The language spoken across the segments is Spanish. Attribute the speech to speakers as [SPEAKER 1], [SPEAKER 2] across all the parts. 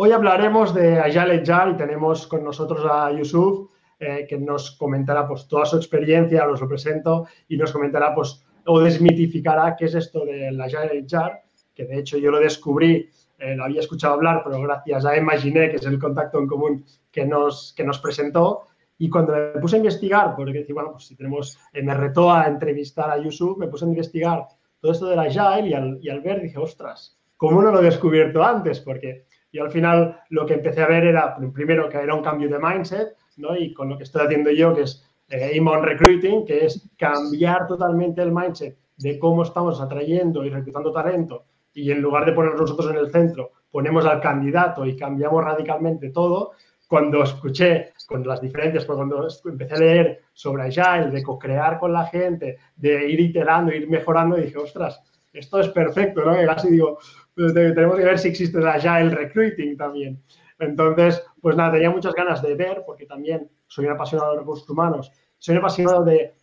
[SPEAKER 1] Hoy hablaremos de Agile Agile y tenemos con nosotros a Yusuf, eh, que nos comentará pues, toda su experiencia, os lo presento, y nos comentará pues, o desmitificará qué es esto del Agile Agile, que de hecho yo lo descubrí, eh, lo había escuchado hablar, pero gracias a Imaginé, que es el contacto en común que nos, que nos presentó, y cuando me puse a investigar, porque bueno, pues si tenemos, eh, me retó a entrevistar a Yusuf, me puse a investigar todo esto del Agile y al, y al ver dije, ostras, ¿cómo no lo he descubierto antes? Porque y al final lo que empecé a ver era, primero, que era un cambio de mindset, ¿no? Y con lo que estoy haciendo yo, que es eh, Inbound Recruiting, que es cambiar totalmente el mindset de cómo estamos atrayendo y reclutando talento y en lugar de ponernos nosotros en el centro, ponemos al candidato y cambiamos radicalmente todo. Cuando escuché con las diferencias, pues cuando empecé a leer sobre Agile, de co-crear con la gente, de ir iterando, ir mejorando, dije, ostras, esto es perfecto, ¿no? Y casi digo, tenemos que ver si existe ya el recruiting también. Entonces, pues nada, tenía muchas ganas de ver, porque también soy un apasionado de recursos humanos, soy un apasionado de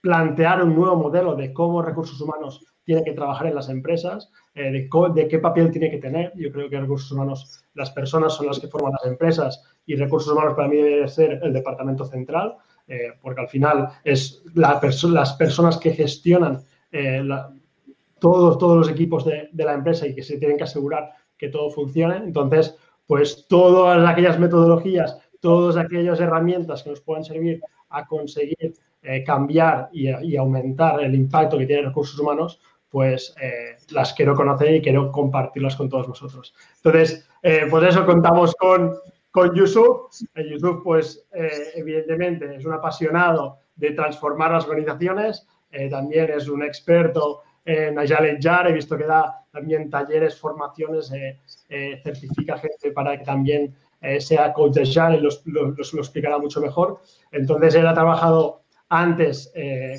[SPEAKER 1] plantear un nuevo modelo de cómo recursos humanos tienen que trabajar en las empresas, eh, de, de, qué papel tiene que tener. Yo creo que recursos humanos, las personas son las que forman las empresas y recursos humanos para mí debe ser el departamento central, eh, porque al final es la las personas que gestionan eh, todos, todos los equipos de, la empresa y que se tienen que asegurar que todo funcione. Entonces, pues todas aquellas metodologías, todas aquellas herramientas que nos puedan servir a conseguir eh, cambiar y, aumentar el impacto que tienen recursos humanos, pues eh, las quiero conocer y quiero compartirlas con todos vosotros. Entonces, eh, pues eso contamos con, con Yusuf. Yusuf, pues evidentemente es un apasionado de transformar las organizaciones, también es un experto en Agile Jar, he visto que da también talleres, formaciones, eh, eh, certifica gente para que también eh, sea coach Agile y los, lo, explicará mucho mejor. Entonces, él ha trabajado antes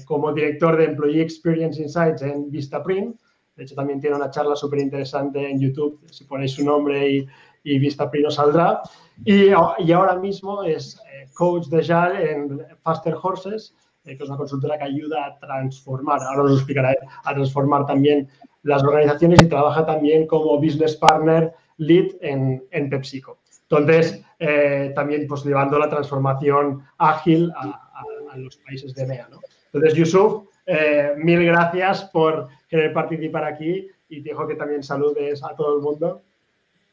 [SPEAKER 1] como director de Employee Experience Insights en Vistaprint. De hecho, también tiene una charla súper interesante en YouTube. Si ponéis su nombre y, y Vistaprint os saldrá. Y, y, ahora mismo es coach de Agile en Faster Horses eh, que es una consultora que ayuda a transformar, ahora os explicaré, a transformar también las organizaciones y trabaja también como business partner lead en, en PepsiCo. Entonces, eh, también pues llevando la transformación ágil a, los países de MEA. ¿no? Entonces, Yusuf, eh, mil gracias por querer participar aquí y te dejo que también saludes a todo el mundo.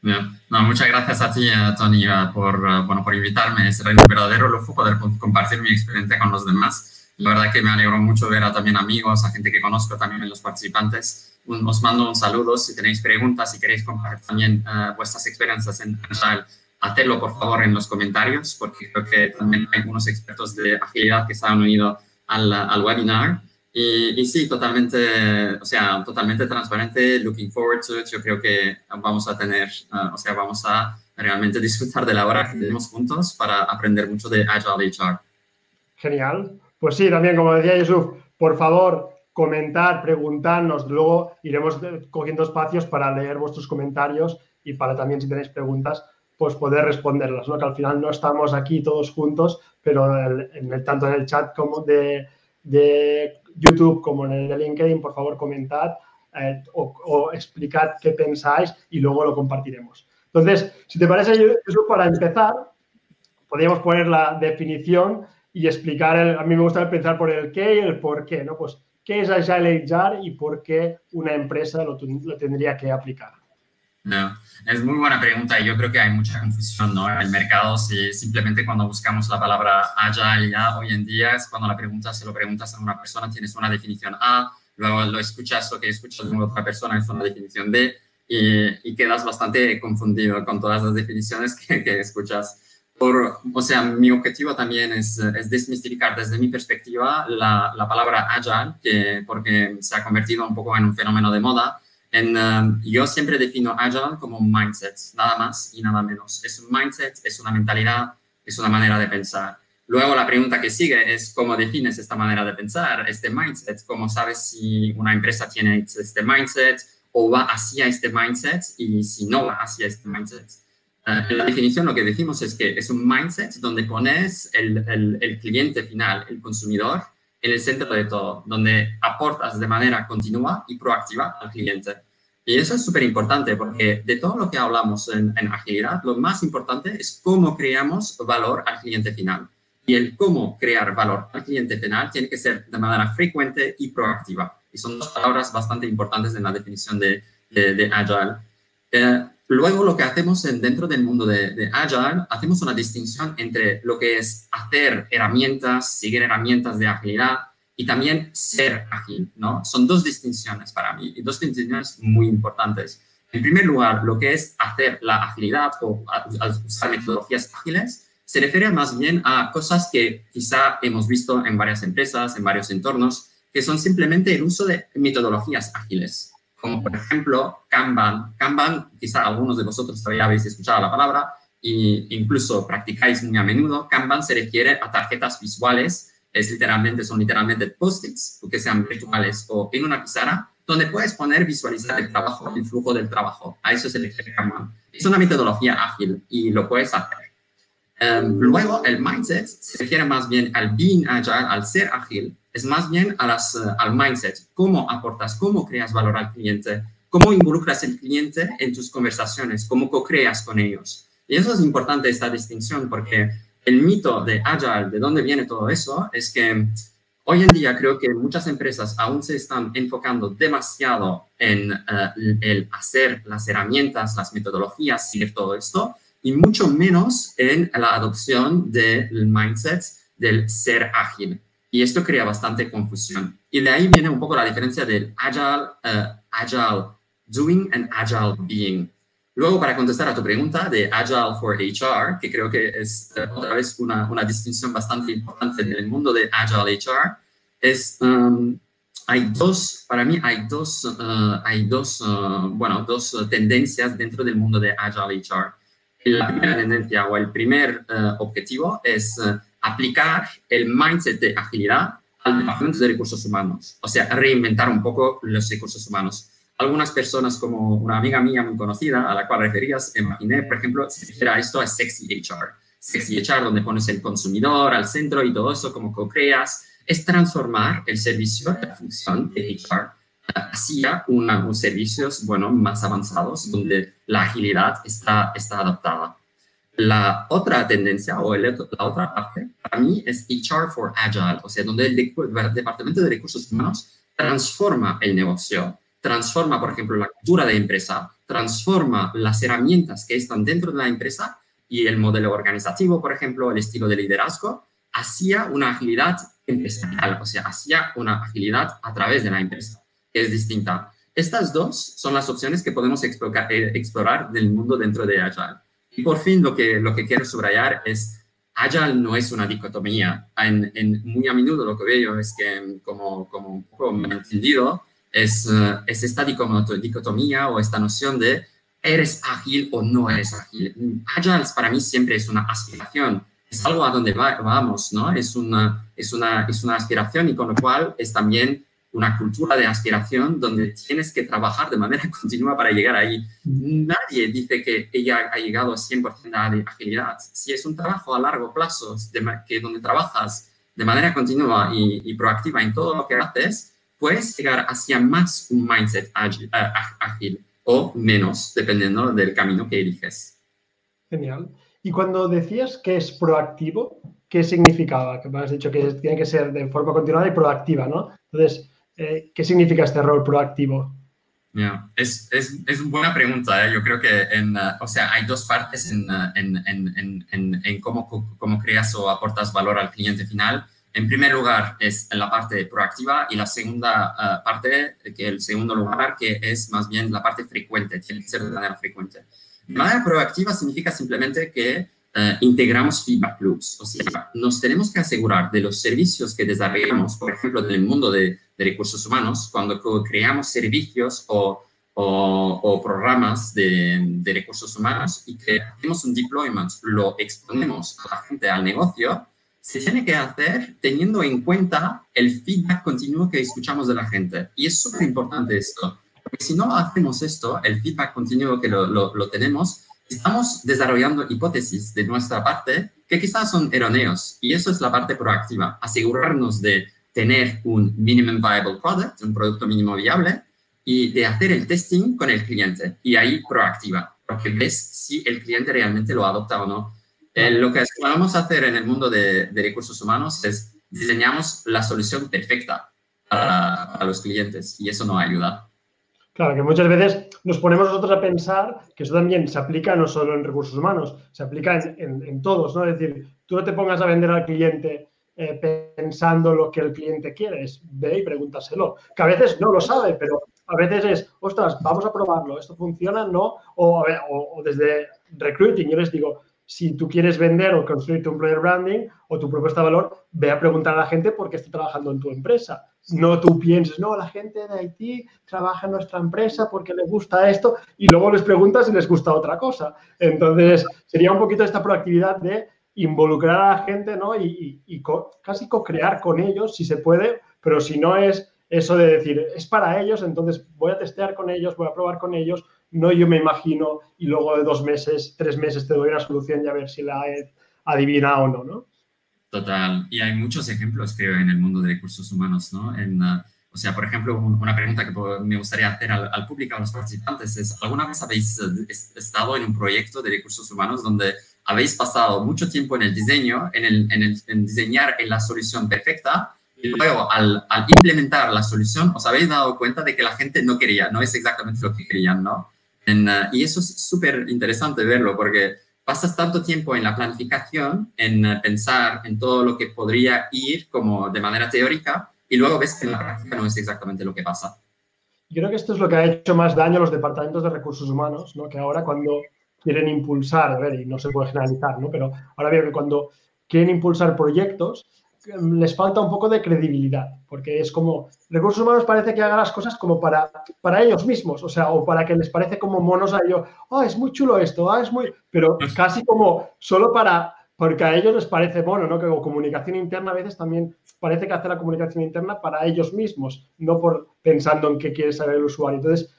[SPEAKER 2] No, muchas gracias a ti, Tony, por, bueno, por invitarme. Es un verdadero lujo poder compartir mi experiencia con los demás. La verdad que me alegro mucho ver a también amigos, a gente que conozco también en los participantes. os mando un saludo. Si tenéis preguntas, si queréis compartir también uh, vuestras experiencias en Agile, hacedlo por favor en los comentarios, porque creo que también hay algunos expertos de agilidad que se han unido al, al webinar. Y, y, sí, totalmente, o sea, totalmente transparente, looking forward to it. Yo creo que vamos a tener, uh, o sea, vamos a realmente disfrutar de la hora que tenemos juntos para aprender mucho de Agile HR.
[SPEAKER 1] Genial. Pues sí, también, como decía Yusuf, por favor, comentar, preguntarnos, luego iremos cogiendo espacios para leer vuestros comentarios y para también, si tenéis preguntas, pues poder responderlas, ¿no? Que al final no estamos aquí todos juntos, pero en el, tanto en el chat como de, YouTube como en el de LinkedIn, por favor, comentad eh, o, explicad qué pensáis y luego lo compartiremos. Entonces, si te parece, Yusuf, para empezar, podríamos poner la definición y explicar, a mí me gusta empezar por el qué y el por qué, ¿no? Pues, ¿qué es Agile HR y por qué una empresa lo, tendría que aplicar?
[SPEAKER 2] No, es muy buena pregunta y yo creo que hay mucha confusión ¿no? en el mercado. Si simplemente cuando buscamos la palabra Agile ya hoy en día es cuando la pregunta, se lo preguntas a una persona, tienes una definición A, luego lo escuchas, lo que escuchas de otra persona es una definición B y, y quedas bastante confundido con todas las definiciones que, que escuchas por, o sea, mi objetivo también es, es desmistificar desde mi perspectiva la, la, palabra agile, que, porque se ha convertido un poco en un fenómeno de moda En, um, yo siempre defino Agile como un mindset, nada más y nada menos. Es un mindset, es una mentalidad, es una manera de pensar. Luego la pregunta que sigue es cómo defines esta manera de pensar, este mindset, cómo sabes si una empresa tiene este mindset o va hacia este mindset y si no va hacia este mindset. En la definición lo que decimos es que es un mindset donde pones el, el, el cliente final, el consumidor, en el centro de todo, donde aportas de manera continua y proactiva al cliente. Y eso es súper importante porque de todo lo que hablamos en, en, agilidad, lo más importante es cómo creamos valor al cliente final. Y el cómo crear valor al cliente final tiene que ser de manera frecuente y proactiva. Y son dos palabras bastante importantes en la definición de, de, de Agile. Eh, Luego, lo que hacemos en, dentro del mundo de, de, Agile, hacemos una distinción entre lo que es hacer herramientas, seguir herramientas de agilidad y también ser ágil, ¿no? Son dos distinciones para mí y dos distinciones muy importantes. En primer lugar, lo que es hacer la agilidad o usar metodologías ágiles se refiere más bien a cosas que quizá hemos visto en varias empresas, en varios entornos, que son simplemente el uso de metodologías ágiles como por ejemplo Kanban. Kanban, quizá algunos de vosotros todavía habéis escuchado la palabra e incluso practicáis muy a menudo. Kanban se refiere a tarjetas visuales, es literalmente, son literalmente post-its, que sean virtuales o en una pizarra, donde puedes poner, visualizar el trabajo, el flujo del trabajo. A eso se refiere Kanban. Es una metodología ágil y lo puedes hacer. Um, luego, el mindset se refiere más bien al being agile, al ser ágil, es más bien a las, uh, al mindset, cómo aportas, cómo creas valor al cliente, cómo involucras al cliente en tus conversaciones, cómo co-creas con ellos. Y eso es importante, esta distinción, porque el mito de Agile, de dónde viene todo eso, es que hoy en día creo que muchas empresas aún se están enfocando demasiado en uh, el hacer las herramientas, las metodologías, seguir todo esto, y mucho menos en la adopción del mindset del ser ágil. Y esto crea bastante confusión. Y de ahí viene un poco la diferencia del agile, uh, agile doing and agile being. Luego, para contestar a tu pregunta de Agile for HR, que creo que es uh, otra vez una, una, distinción bastante importante en el mundo de Agile HR, es, um, hay dos, para mí hay dos, uh, hay dos, bueno, dos tendencias dentro del mundo de Agile HR. La primera tendencia o el primer objetivo es aplicar el mindset de agilidad al departamento de recursos humanos, o sea, reinventar un poco los recursos humanos. Algunas personas, como una amiga mía muy conocida, a la cual referías, imaginé, por ejemplo, si dijera esto es Sexy HR. Sexy HR, donde pones el consumidor al centro y todo eso, como co-creas, es transformar el servicio, la función de HR hacia unos servicios, bueno, más avanzados, donde la agilidad está, está adaptada. La otra tendencia o la otra parte para mí es HR for Agile, o sea, donde el, Departamento de Recursos Humanos transforma el negocio, transforma, por ejemplo, la cultura de empresa, transforma las herramientas que están dentro de la empresa y el modelo organizativo, por ejemplo, el estilo de liderazgo, hacia una agilidad empresarial, o sea, hacia una agilidad a través de la empresa, que es distinta. Estas dos son las opciones que podemos explorar, eh, explorar del mundo dentro de Agile. Y por fin lo que, lo que quiero subrayar es, Agile no es una dicotomía. En, en, muy a menudo lo que veo es que, como, como un poco entendido, es, uh, es esta dicotomía o esta noción de eres ágil o no eres ágil. Agile para mí siempre es una aspiración, es algo a donde va, vamos, ¿no? Es una, es, una, es una aspiración y con lo cual es también una cultura de aspiración donde tienes que trabajar de manera continua para llegar ahí. Nadie dice que ella ha llegado a 100% de agilidad. Si es un trabajo a largo plazo, de, que donde trabajas de manera continua y, y, proactiva en todo lo que haces, puedes llegar hacia más un mindset ágil, ágil o menos, dependiendo del camino que eliges.
[SPEAKER 1] Genial. Y cuando decías que es proactivo, ¿qué significaba? Que me has dicho que tiene que ser de forma continuada y proactiva, ¿no? Entonces, eh, ¿Qué significa este rol proactivo?
[SPEAKER 2] Yeah. Es, es, es, buena pregunta. ¿eh? Yo creo que, en, uh, o sea, hay dos partes en, uh, en, en, en cómo, cómo creas o aportas valor al cliente final. En primer lugar es la parte proactiva y la segunda uh, parte, que el segundo lugar, que es más bien la parte frecuente, tiene que ser de manera frecuente. De manera proactiva significa simplemente que Uh, integramos feedback loops. O sea, nos tenemos que asegurar de los servicios que desarrollamos, por ejemplo, en el mundo de, de recursos humanos, cuando creamos servicios o, o, programas de, de, recursos humanos y que hacemos un deployment, lo exponemos a la gente, al negocio, se tiene que hacer teniendo en cuenta el feedback continuo que escuchamos de la gente. Y es súper importante esto, porque si no hacemos esto, el feedback continuo que lo, lo, lo tenemos, estamos desarrollando hipótesis de nuestra parte que quizás son erróneos. Y eso es la parte proactiva, asegurarnos de tener un minimum viable product, un producto mínimo viable, y de hacer el testing con el cliente. Y ahí proactiva, porque ves si el cliente realmente lo adopta o no. Eh, lo que vamos a hacer en el mundo de, de, recursos humanos es diseñamos la solución perfecta para, para los clientes y eso no ayuda.
[SPEAKER 1] Claro, que muchas veces nos ponemos nosotros a pensar que eso también se aplica no solo en recursos humanos, se aplica en, en, todos, ¿no? Es decir, tú no te pongas a vender al cliente eh, pensando lo que el cliente quiere, es ve y pregúntaselo, que a veces no lo sabe, pero a veces es, ostras, vamos a probarlo, esto funciona, ¿no? O, o, o desde recruiting, yo les digo, si tú quieres vender o construir tu employer branding o tu propuesta de valor, ve a preguntar a la gente por qué está trabajando en tu empresa. No tú pienses, no, la gente de Haití trabaja en nuestra empresa porque le gusta esto y luego les preguntas si les gusta otra cosa. Entonces, sería un poquito esta proactividad de involucrar a la gente ¿no? y, co casi co-crear con ellos, si se puede, pero si no es eso de decir, es para ellos, entonces voy a testear con ellos, voy a probar con ellos, no yo me imagino y luego de dos meses, tres meses te doy una solución y a ver si la he adivinado o no, ¿no?
[SPEAKER 2] Total. Y hay muchos ejemplos, creo, en el mundo de recursos humanos, ¿no? En, uh, o sea, por ejemplo, una pregunta que me gustaría hacer al, al, público, a los participantes, es, ¿alguna vez habéis estado en un proyecto de recursos humanos donde habéis pasado mucho tiempo en el diseño, en, el, en, el, en diseñar en la solución perfecta, y luego al, al, implementar la solución os habéis dado cuenta de que la gente no quería, no es exactamente lo que querían, ¿no? En, uh, y eso es súper interesante verlo porque pasas tanto tiempo en la planificación, en uh, pensar en todo lo que podría ir como de manera teórica y luego ves que en la práctica no es exactamente lo que pasa.
[SPEAKER 1] Yo creo que esto es lo que ha hecho más daño a los departamentos de recursos humanos, ¿no? que ahora cuando quieren impulsar, a ver, y no se puede generalizar, ¿no? pero ahora veo que cuando quieren impulsar proyectos, les falta un poco de credibilidad, porque es como, recursos humanos parece que haga las cosas como para, para ellos mismos, o sea, o para que les parece como monos a ellos, oh, es muy chulo esto, ah, es muy, pero casi como solo para, porque a ellos les parece mono, ¿no? Que comunicación interna a veces también parece que hace la comunicación interna para ellos mismos, no por pensando en qué quiere saber el usuario. Entonces,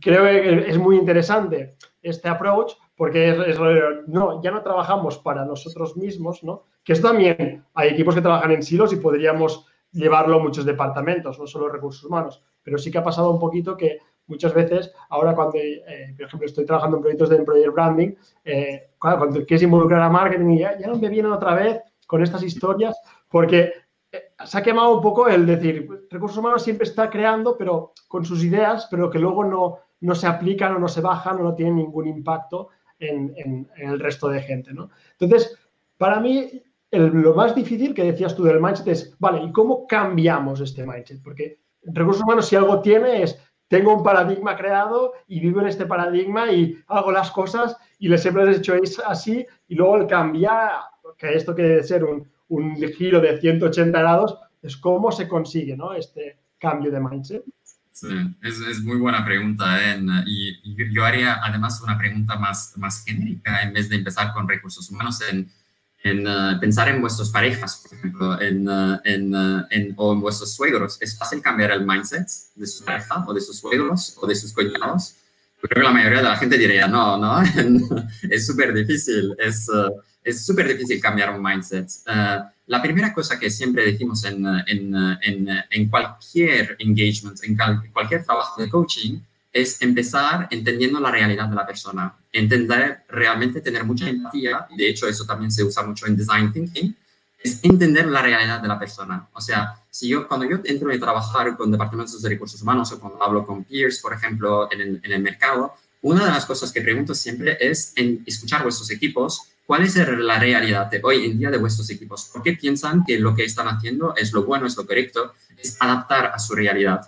[SPEAKER 1] creo que es muy interesante este approach porque es, es, no, ya no trabajamos para nosotros mismos, ¿no? Que esto también hay equipos que trabajan en silos y podríamos llevarlo a muchos departamentos, no solo recursos humanos, pero sí que ha pasado un poquito que muchas veces, ahora cuando, eh, por ejemplo, estoy trabajando en proyectos de employer branding, eh, cuando quieres involucrar a marketing, ya, ya no me vienen otra vez con estas historias, porque eh, se ha quemado un poco el decir, recursos humanos siempre está creando, pero con sus ideas, pero que luego no, no se aplican o no se bajan o no tienen ningún impacto en, en, en el resto de gente. ¿no? Entonces, para mí, el, lo más difícil que decías tú del mindset es, vale, ¿y cómo cambiamos este mindset? Porque recursos humanos, si algo tiene, es tengo un paradigma creado y vivo en este paradigma y hago las cosas y les siempre les he hecho así y luego el cambiar, que esto quiere ser un, un giro de 180 grados, es cómo se consigue ¿no? este cambio de mindset.
[SPEAKER 2] Sí, es, es, muy buena pregunta. ¿eh? Y, y, yo haría además una pregunta más, más genérica en vez de empezar con recursos humanos en, en uh, pensar en vuestras parejas, por ejemplo, en, uh, en, uh, en, o en vuestros suegros. ¿Es fácil cambiar el mindset de su pareja o de sus suegros o de sus cuñados? Creo que la mayoría de la gente diría, no, no, es súper difícil, es es súper difícil cambiar un mindset. la primera cosa que siempre decimos en, en, en, en cualquier engagement, en cualquier trabajo de coaching, es empezar entendiendo la realidad de la persona, entender realmente, tener mucha empatía, de hecho eso también se usa mucho en design thinking, es entender la realidad de la persona. O sea, si yo, cuando yo entro a trabajar con departamentos de recursos humanos o cuando hablo con peers, por ejemplo, en el, en el mercado, una de las cosas que pregunto siempre es en escuchar vuestros equipos ¿Cuál es la realidad de hoy en día de vuestros equipos? ¿Por qué piensan que lo que están haciendo es lo bueno, es lo correcto? Es adaptar a su realidad.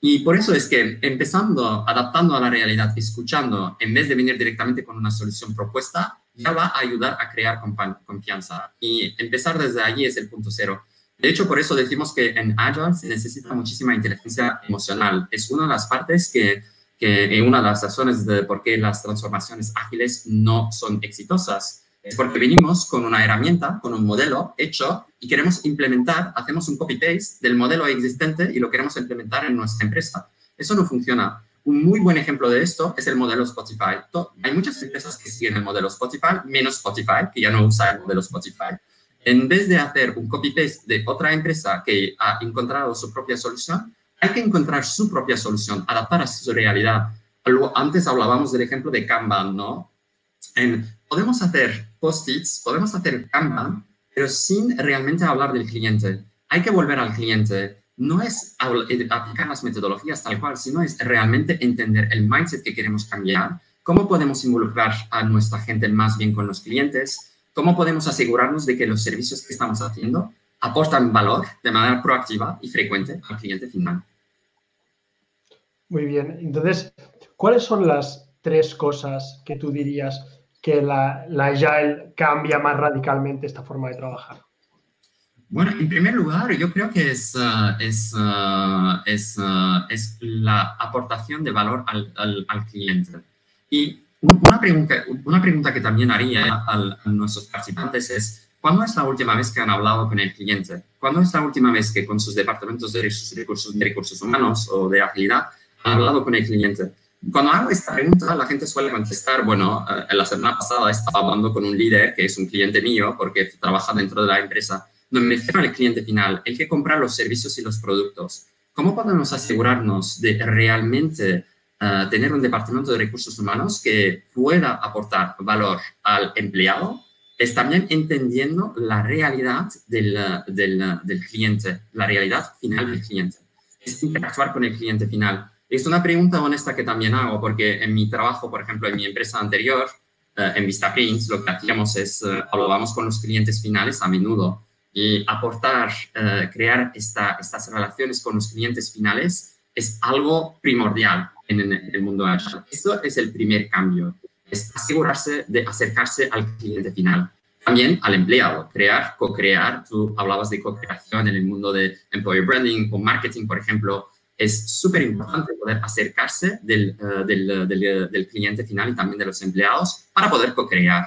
[SPEAKER 2] Y por eso es que empezando, adaptando a la realidad, escuchando, en vez de venir directamente con una solución propuesta, ya va a ayudar a crear confianza. Y empezar desde allí es el punto cero. De hecho, por eso decimos que en Agile se necesita muchísima inteligencia emocional. Es una de las partes que que una de las razones de por qué las transformaciones ágiles no son exitosas es porque venimos con una herramienta, con un modelo hecho y queremos implementar, hacemos un copy-paste del modelo existente y lo queremos implementar en nuestra empresa. Eso no funciona. Un muy buen ejemplo de esto es el modelo Spotify. Hay muchas empresas que siguen el modelo Spotify, menos Spotify, que ya no usa el modelo Spotify. En vez de hacer un copy-paste de otra empresa que ha encontrado su propia solución, hay que encontrar su propia solución, adaptar a su realidad. Antes hablábamos del ejemplo de Kanban, ¿no? Podemos hacer post-its, podemos hacer Kanban, pero sin realmente hablar del cliente. Hay que volver al cliente. No es eh, aplicar las metodologías tal cual, sino es realmente entender el mindset que queremos cambiar, cómo podemos involucrar a nuestra gente más bien con los clientes, cómo podemos asegurarnos de que los servicios que estamos haciendo aportan valor de manera proactiva y frecuente al cliente final.
[SPEAKER 1] Muy bien. Entonces, ¿cuáles son las tres cosas que tú dirías que la, la Agile cambia más radicalmente esta forma de trabajar?
[SPEAKER 2] Bueno, en primer lugar, yo creo que es, uh, es, uh, uh, es, la aportación de valor al, al, cliente. Y una pregunta, una pregunta que también haría a nuestros participantes es, ¿Cuándo es la última vez que han hablado con el cliente? ¿Cuándo es la última vez que con sus departamentos de recursos, de recursos humanos o de agilidad han hablado con el cliente? Cuando hago esta pregunta, la gente suele contestar, bueno, eh, la semana pasada estaba hablando con un líder que es un cliente mío porque trabaja dentro de la empresa. No me refiero al cliente final, el que compra los servicios y los productos. ¿Cómo podemos asegurarnos de realmente eh, tener un departamento de recursos humanos que pueda aportar valor al empleado? Es también entendiendo la realidad del, del, del cliente, la realidad final del cliente. Es interactuar con el cliente final es una pregunta honesta que también hago, porque en mi trabajo, por ejemplo, en mi empresa anterior, eh, en Vistaprints, lo que hacíamos es, uh, hablábamos con los clientes finales a menudo y aportar, eh, crear esta, estas relaciones con los clientes finales es algo primordial en, el mundo agile. Esto es el primer cambio, es asegurarse de acercarse al cliente final. También al empleado, crear, co-crear. Tú hablabas de co-creación en el mundo de employer branding o marketing, por ejemplo es súper importante poder acercarse del, eh, del, del, cliente final y también de los empleados para poder co-crear.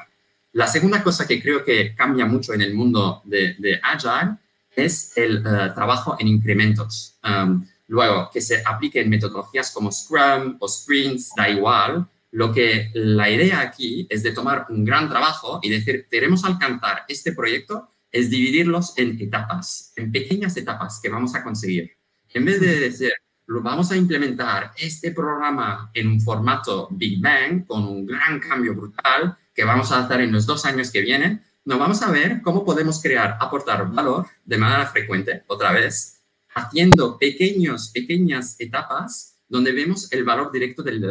[SPEAKER 2] La segunda cosa que creo que cambia mucho en el mundo de, Agile es el eh, trabajo en incrementos. Um, luego, que se apliquen metodologías como Scrum o Sprints, da igual. Lo que la idea aquí es de tomar un gran trabajo y decir, queremos alcanzar este proyecto, es dividirlos en etapas, en pequeñas etapas que vamos a conseguir. En vez de decir, vamos a implementar este programa en un formato Big Bang con un gran cambio brutal que vamos a hacer en los dos años que vienen, nos vamos a ver cómo podemos crear, aportar valor de manera frecuente, otra vez, haciendo pequeños, pequeñas etapas donde vemos el valor directo del,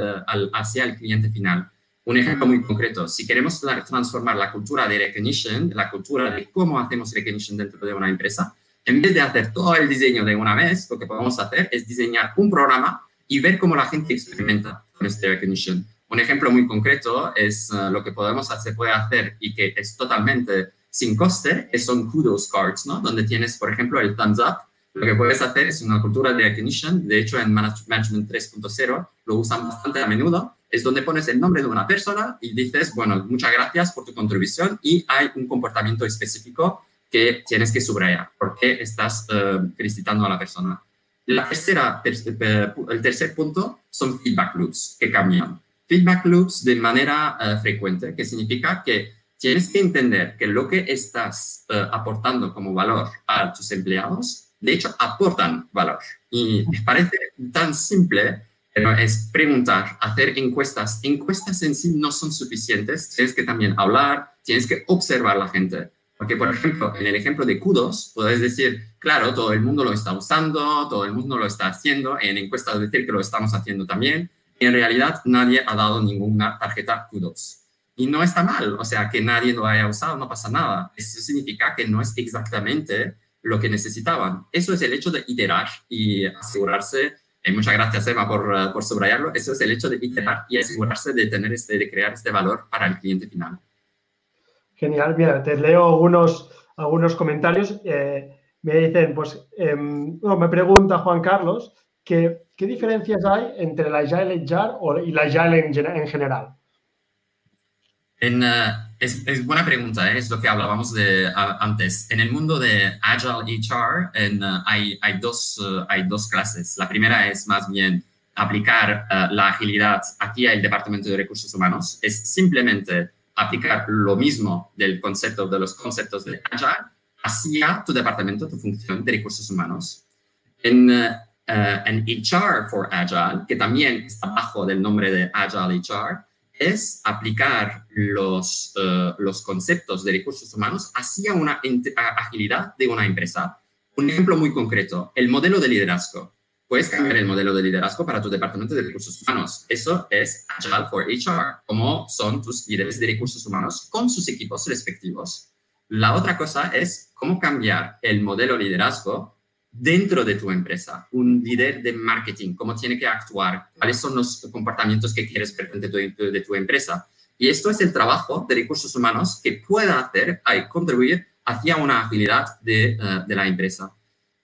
[SPEAKER 2] hacia el cliente final. Un ejemplo muy concreto, si queremos transformar la cultura de recognition, la cultura de cómo hacemos recognition dentro de una empresa, en vez de hacer todo el diseño de una vez, lo que podemos hacer es diseñar un programa y ver cómo la gente experimenta con este recognition. Un ejemplo muy concreto es uh, lo que podemos hacer, puede hacer y que es totalmente sin coste, es son kudos cards, ¿no? Donde tienes, por ejemplo, el thumbs up. Lo que puedes hacer es una cultura de recognition. De hecho, en Management 3.0 lo usan bastante a menudo. Es donde pones el nombre de una persona y dices, bueno, muchas gracias por tu contribución y hay un comportamiento específico que tienes que subrayar porque estás uh, felicitando a la persona. La tercera, eh, el tercer punto son feedback loops que cambian. Feedback loops de manera uh, frecuente, que significa que tienes que entender que lo que estás aportando como valor a tus empleados, de hecho, aportan valor. Y me parece tan simple, pero es preguntar, hacer encuestas. Encuestas en sí no son suficientes, tienes que también hablar, tienes que observar a la gente porque, por ejemplo, en el ejemplo de kudos, puedes decir, claro, todo el mundo lo está usando, todo el mundo lo está haciendo, en encuestas decir que lo estamos haciendo también, y en realidad nadie ha dado ninguna tarjeta kudos. Y no está mal, o sea, que nadie lo haya usado, no pasa nada. Eso significa que no es exactamente lo que necesitaban. Eso es el hecho de iterar y asegurarse, y muchas gracias Emma por, por subrayarlo, eso es el hecho de iterar y asegurarse de, tener este, de crear este valor para el cliente final.
[SPEAKER 1] Genial, mira, te leo algunos, algunos comentarios. Eh, me dicen, pues, em, me pregunta Juan Carlos, ¿qué, ¿qué diferencias hay entre la Agile HR y la Agile en, general?
[SPEAKER 2] En, es, buena pregunta, ¿eh? es lo que hablábamos de antes. En el mundo de Agile HR hay, hay, dos, hay dos clases. La primera es más bien aplicar la agilidad aquí al Departamento de Recursos Humanos. Es simplemente aplicar lo mismo del concepto, de los conceptos de Agile hacia tu departamento, tu función de recursos humanos. En, uh, en HR for Agile, que también está bajo del nombre de Agile HR, es aplicar los, uh, los conceptos de recursos humanos hacia una agilidad de una empresa. Un ejemplo muy concreto, el modelo de liderazgo. Puedes cambiar el modelo de liderazgo para tu departamento de recursos humanos. Eso es Agile for HR, como son tus líderes de recursos humanos con sus equipos respectivos. La otra cosa es cómo cambiar el modelo de liderazgo dentro de tu empresa. Un líder de marketing, cómo tiene que actuar, cuáles son los comportamientos que quieres ver dentro de tu, empresa. Y esto es el trabajo de recursos humanos que pueda hacer y contribuir hacia una agilidad de, eh, de, la empresa.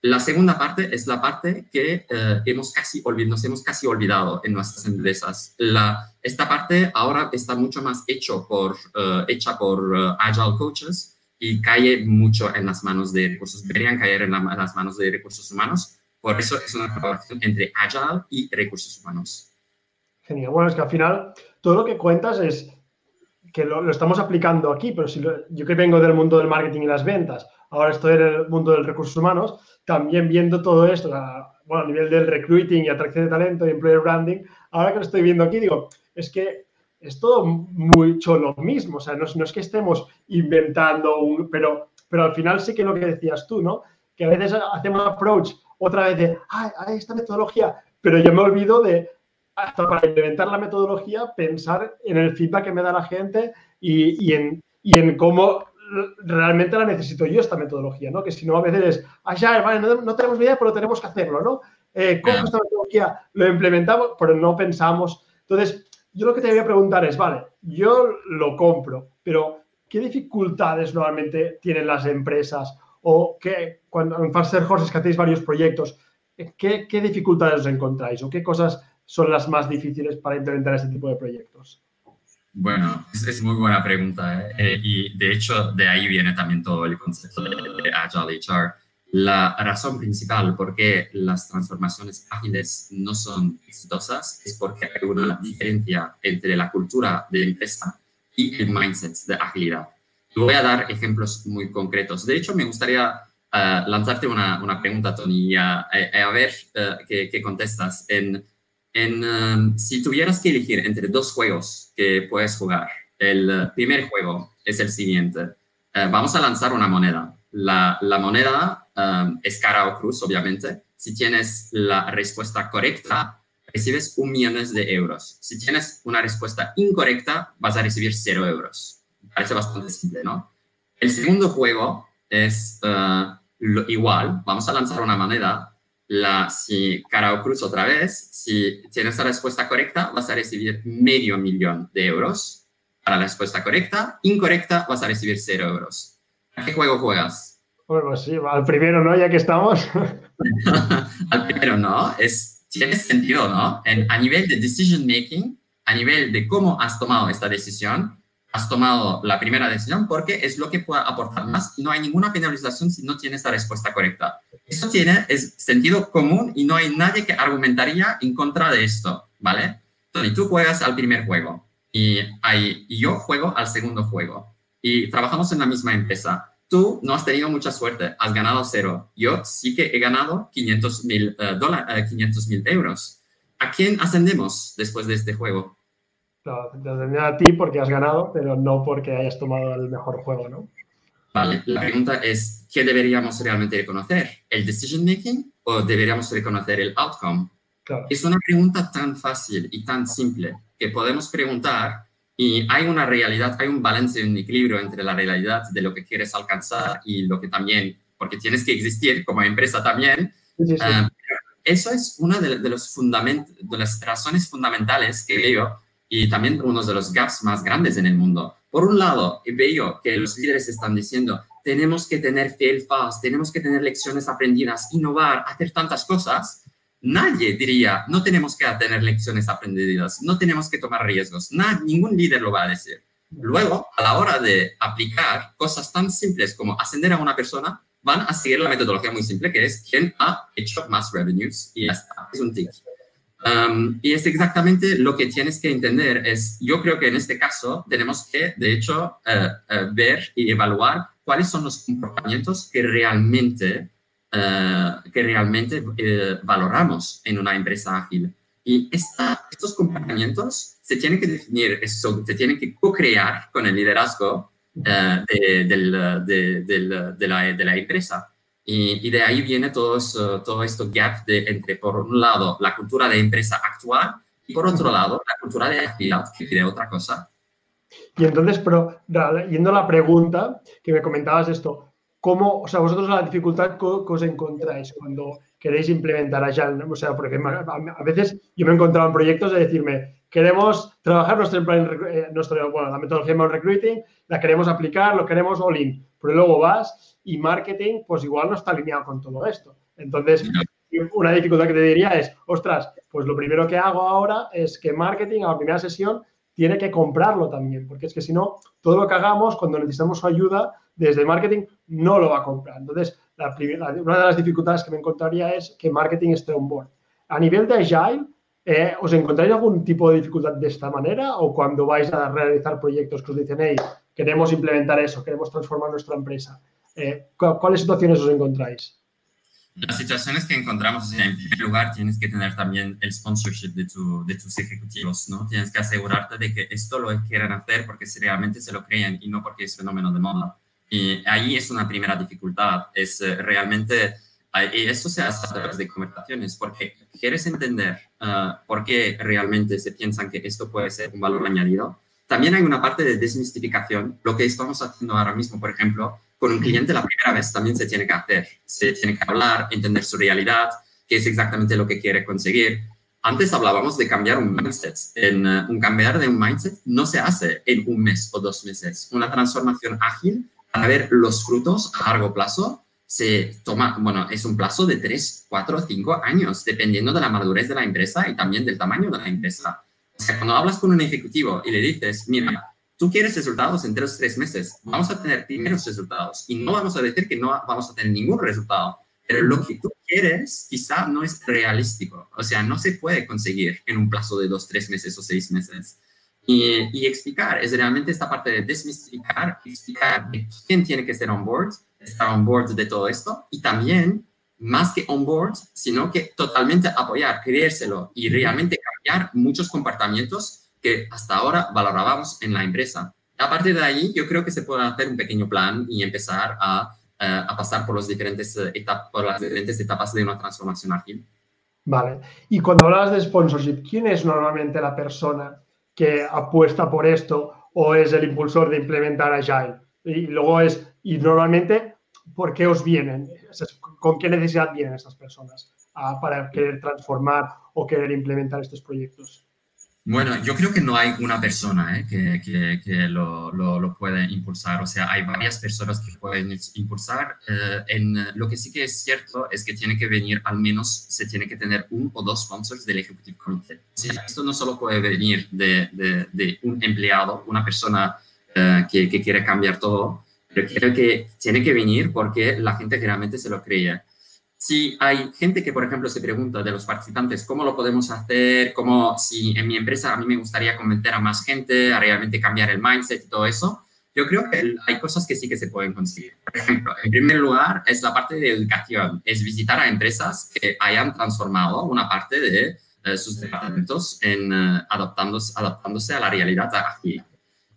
[SPEAKER 2] La segunda parte es la parte que eh, hemos casi nos hemos casi olvidado en nuestras empresas. La, esta parte ahora está mucho más hecho por, eh, hecha por Agile Coaches, y cae mucho en las manos de recursos, deberían caer en, las manos de recursos humanos. Por eso es una colaboración entre Agile y recursos humanos.
[SPEAKER 1] Genial. Bueno, es que al final todo lo que cuentas es que lo, estamos aplicando aquí, pero si yo que vengo del mundo del marketing y las ventas, ahora estoy en el mundo del recursos humanos, también viendo todo esto, bueno, a nivel del recruiting y atracción de talento y employer branding, ahora que lo estoy viendo aquí, digo, es que es todo mucho lo mismo. O sea, no, es que estemos inventando un. Pero, pero al final sí que lo que decías tú, ¿no? Que a veces hacemos un approach otra vez de, ay, esta metodología, pero yo me olvido de, hasta para implementar la metodología, pensar en el feedback que me da la gente y, en, en cómo realmente la necesito yo esta metodología, ¿no? Que si no a veces es, ah, ya, vale, no, tenemos ni idea, pero tenemos que hacerlo, ¿no? Eh, ¿Cómo esta metodología? Lo implementamos, pero no pensamos. Entonces, yo lo que te voy a preguntar es, vale, yo lo compro, pero ¿qué dificultades normalmente tienen las empresas? O qué, cuando en Faster Horses que hacéis varios proyectos, ¿qué, ¿qué, dificultades os encontráis? ¿O qué cosas son las más difíciles para implementar este tipo de proyectos?
[SPEAKER 2] Bueno, es, muy buena pregunta. ¿eh? Eh, y de hecho, de ahí viene también todo el concepto de, de Agile HR la razón principal por qué las transformaciones ágiles no son exitosas es porque hay una diferencia entre la cultura de empresa y el mindset de agilidad. voy a dar ejemplos muy concretos. De hecho, me gustaría eh, lanzarte una, una, pregunta, Tony, y a, ver eh, qué, contestas. En, en um, si tuvieras que elegir entre dos juegos que puedes jugar, el primer juego es el siguiente. Eh, vamos a lanzar una moneda. La, la moneda Um, es cara o cruz, obviamente. Si tienes la respuesta correcta, recibes un millón de euros. Si tienes una respuesta incorrecta, vas a recibir cero euros. Parece bastante simple, ¿no? El segundo juego es uh, igual. Vamos a lanzar una moneda. La, si cara o cruz otra vez, si tienes la respuesta correcta, vas a recibir medio millón de euros. Para la respuesta correcta, incorrecta, vas a recibir cero euros. ¿A qué juego juegas?
[SPEAKER 1] Bueno, sí, al primero, ¿no? Ya que estamos.
[SPEAKER 2] al primero, ¿no? Es, tiene sentido, ¿no? En, a nivel de decision making, a nivel de cómo has tomado esta decisión, has tomado la primera decisión porque es lo que puede aportar más y no hay ninguna penalización si no tienes la respuesta correcta. Eso tiene es sentido común y no hay nadie que argumentaría en contra de esto, ¿vale? Tony, tú juegas al primer juego y, y yo juego al segundo juego y trabajamos en la misma empresa tú no has tenido mucha suerte, has ganado cero. Yo sí que he ganado 500 mil uh, euros. ¿A quién ascendemos después de este juego?
[SPEAKER 1] No, te a ti porque has ganado, pero no porque hayas tomado el mejor juego, ¿no?
[SPEAKER 2] Vale, la pregunta es, ¿qué deberíamos realmente reconocer? ¿El decision making o deberíamos reconocer el outcome? Es una pregunta tan fácil y tan simple que podemos preguntar y hay una realidad, hay un balance, un equilibrio entre la realidad de lo que quieres alcanzar y lo que también, porque tienes que existir como empresa también. Ah, eso es una de, los de las razones fundamentales que veo y también uno de los gaps más grandes en el mundo. Por un lado, veo que los líderes están diciendo, tenemos que tener fail fast, tenemos que tener lecciones aprendidas, innovar, hacer tantas cosas. nadie diría, no tenemos que tener lecciones aprendidas, no tenemos que tomar riesgos, ningún líder lo va a decir. Luego, a la hora de aplicar cosas tan simples como ascender a una persona, van a seguir la metodología muy simple que es quién ha hecho más revenues y ya está, es un tick. Um, y es exactamente lo que tienes que entender. Es, yo creo que en este caso tenemos que, de hecho, eh, eh, ver y evaluar cuáles son los comportamientos que realmente, eh, que realmente valoramos en una empresa ágil. Y estos comportamientos se tienen que definir, se tienen que co-crear con el liderazgo de, de, de, la, de la empresa. Y, de ahí viene todo, esto gap entre, por un lado, la cultura de empresa actual y por otro lado, la cultura de actividad que pide otra cosa.
[SPEAKER 1] Y entonces, pero yendo a la pregunta que me comentabas esto, ¿cómo, o sea, vosotros la dificultad que os encontráis cuando queréis implementar Agile? O sea, porque a veces yo me he encontrado en proyectos de decirme, queremos trabajar nuestro, eh, nuestro bueno, la metodología de recruiting, la queremos aplicar, lo queremos all in, pero luego vas y marketing, pues igual no está alineado con todo esto. Entonces, una dificultad que te diría es, ostras, pues lo primero que hago ahora es que marketing a la primera sesión tiene que comprarlo también, porque es que si no, todo lo que hagamos cuando necesitamos su ayuda desde marketing no lo va a comprar. Entonces, la una de las dificultades que me encontraría es que marketing esté on board. A nivel de Agile, eh, ¿os encontráis algún tipo de dificultad de esta manera o cuando vais a realizar proyectos que os dicen, hey, queremos implementar eso, queremos transformar nuestra empresa? Eh, ¿cuáles situaciones os encontráis?
[SPEAKER 2] Las situaciones que encontramos, en primer lugar, tienes que tener también el sponsorship de, de tus ejecutivos, ¿no? Tienes que asegurarte de que esto lo quieren hacer porque si realmente se lo creen y no porque es fenómeno de moda. Y ahí es una primera dificultad, es eh, realmente, y eso se hace a través de conversaciones, porque quieres entender ah, por qué realmente se piensan que esto puede ser un valor añadido. También hay una parte de desmistificación, lo que estamos haciendo ahora mismo, por ejemplo, con un cliente la primera vez también se tiene que hacer. Se tiene que hablar, entender su realidad, qué es exactamente lo que quiere conseguir. Antes hablábamos de cambiar un mindset. En, eh, un cambiar de un mindset no se hace en un mes o dos meses. Una transformación ágil para ver los frutos a largo plazo se toma, bueno, es un plazo de tres, cuatro, cinco años, dependiendo de la madurez de la empresa y también del tamaño de la empresa. O sea, cuando hablas con un ejecutivo y le dices, mira, tú quieres resultados en tres, tres meses, vamos a tener primeros resultados y no vamos a decir que no vamos a tener ningún resultado, pero lo que tú quieres quizá no es realístico, o sea, no se puede conseguir en un plazo de dos, tres meses o seis meses. Y, y explicar, es realmente esta parte de desmistificar, explicar quién tiene que ser on board, estar on board de todo esto y también más que on board, sino que totalmente apoyar, creérselo y realmente cambiar muchos comportamientos que hasta ahora valorábamos en la empresa. A partir de ahí, yo creo que se puede hacer un pequeño plan y empezar a, eh, a pasar por, los diferentes eh, etapas, por las diferentes etapas de una transformación ágil.
[SPEAKER 1] Vale. Y cuando hablas de sponsorship, ¿quién es normalmente la persona que apuesta por esto o es el impulsor de implementar Agile? Y luego es, y normalmente, ¿por qué os vienen? ¿Con qué necesidad vienen estas personas para querer transformar o querer implementar estos proyectos?
[SPEAKER 2] Bueno, yo creo que no hay una persona ¿eh? que, que, que lo, lo, lo, puede impulsar, o sea, hay varias personas que pueden impulsar. Eh, en, lo que sí que es cierto es que tiene que venir, al menos se tiene que tener un o dos sponsors del Executive Committee. Sí, esto no solo puede venir de, de, de un empleado, una persona eh, que, que, quiere cambiar todo, pero creo que tiene que venir porque la gente realmente se lo cree si hay gente que, por ejemplo, se pregunta de los participantes, ¿cómo lo podemos hacer? ¿Cómo, si en mi empresa a mí me gustaría convencer a más gente a realmente cambiar el mindset y todo eso? Yo creo que hay cosas que sí que se pueden conseguir. Por ejemplo, en primer lugar, es la parte de educación, es visitar a empresas que hayan transformado una parte de eh, sus departamentos en uh, adaptándose, adaptándose a la realidad ágil.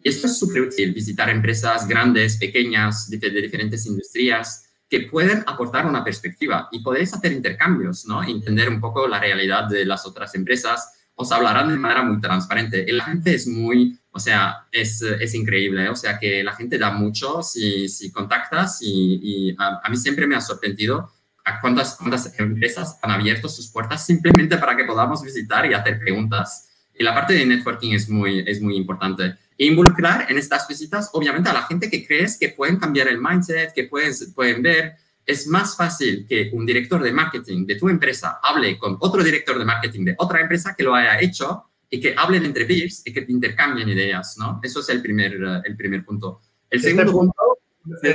[SPEAKER 2] Y esto es súper útil, visitar empresas grandes, pequeñas, de, de diferentes industrias, que pueden aportar una perspectiva y podéis hacer intercambios, ¿no? Entender un poco la realidad de las otras empresas, os hablarán de manera muy transparente. Y la gente es muy, o sea, es, es increíble, o sea, que la gente da mucho si, si contactas y, y a, a, mí siempre me ha sorprendido a cuántas, cuántas empresas han abierto sus puertas simplemente para que podamos visitar y hacer preguntas. Y la parte de networking es muy, es muy importante. E involucrar en estas visitas, obviamente, a la gente que crees que pueden cambiar el mindset, que pueden, pueden ver es más fácil que un director de marketing de tu empresa hable con otro director de marketing de otra empresa que lo haya hecho y que hablen entre peers y que intercambien ideas, ¿no? Eso es el primer, eh, el primer punto.
[SPEAKER 1] El este segundo punto,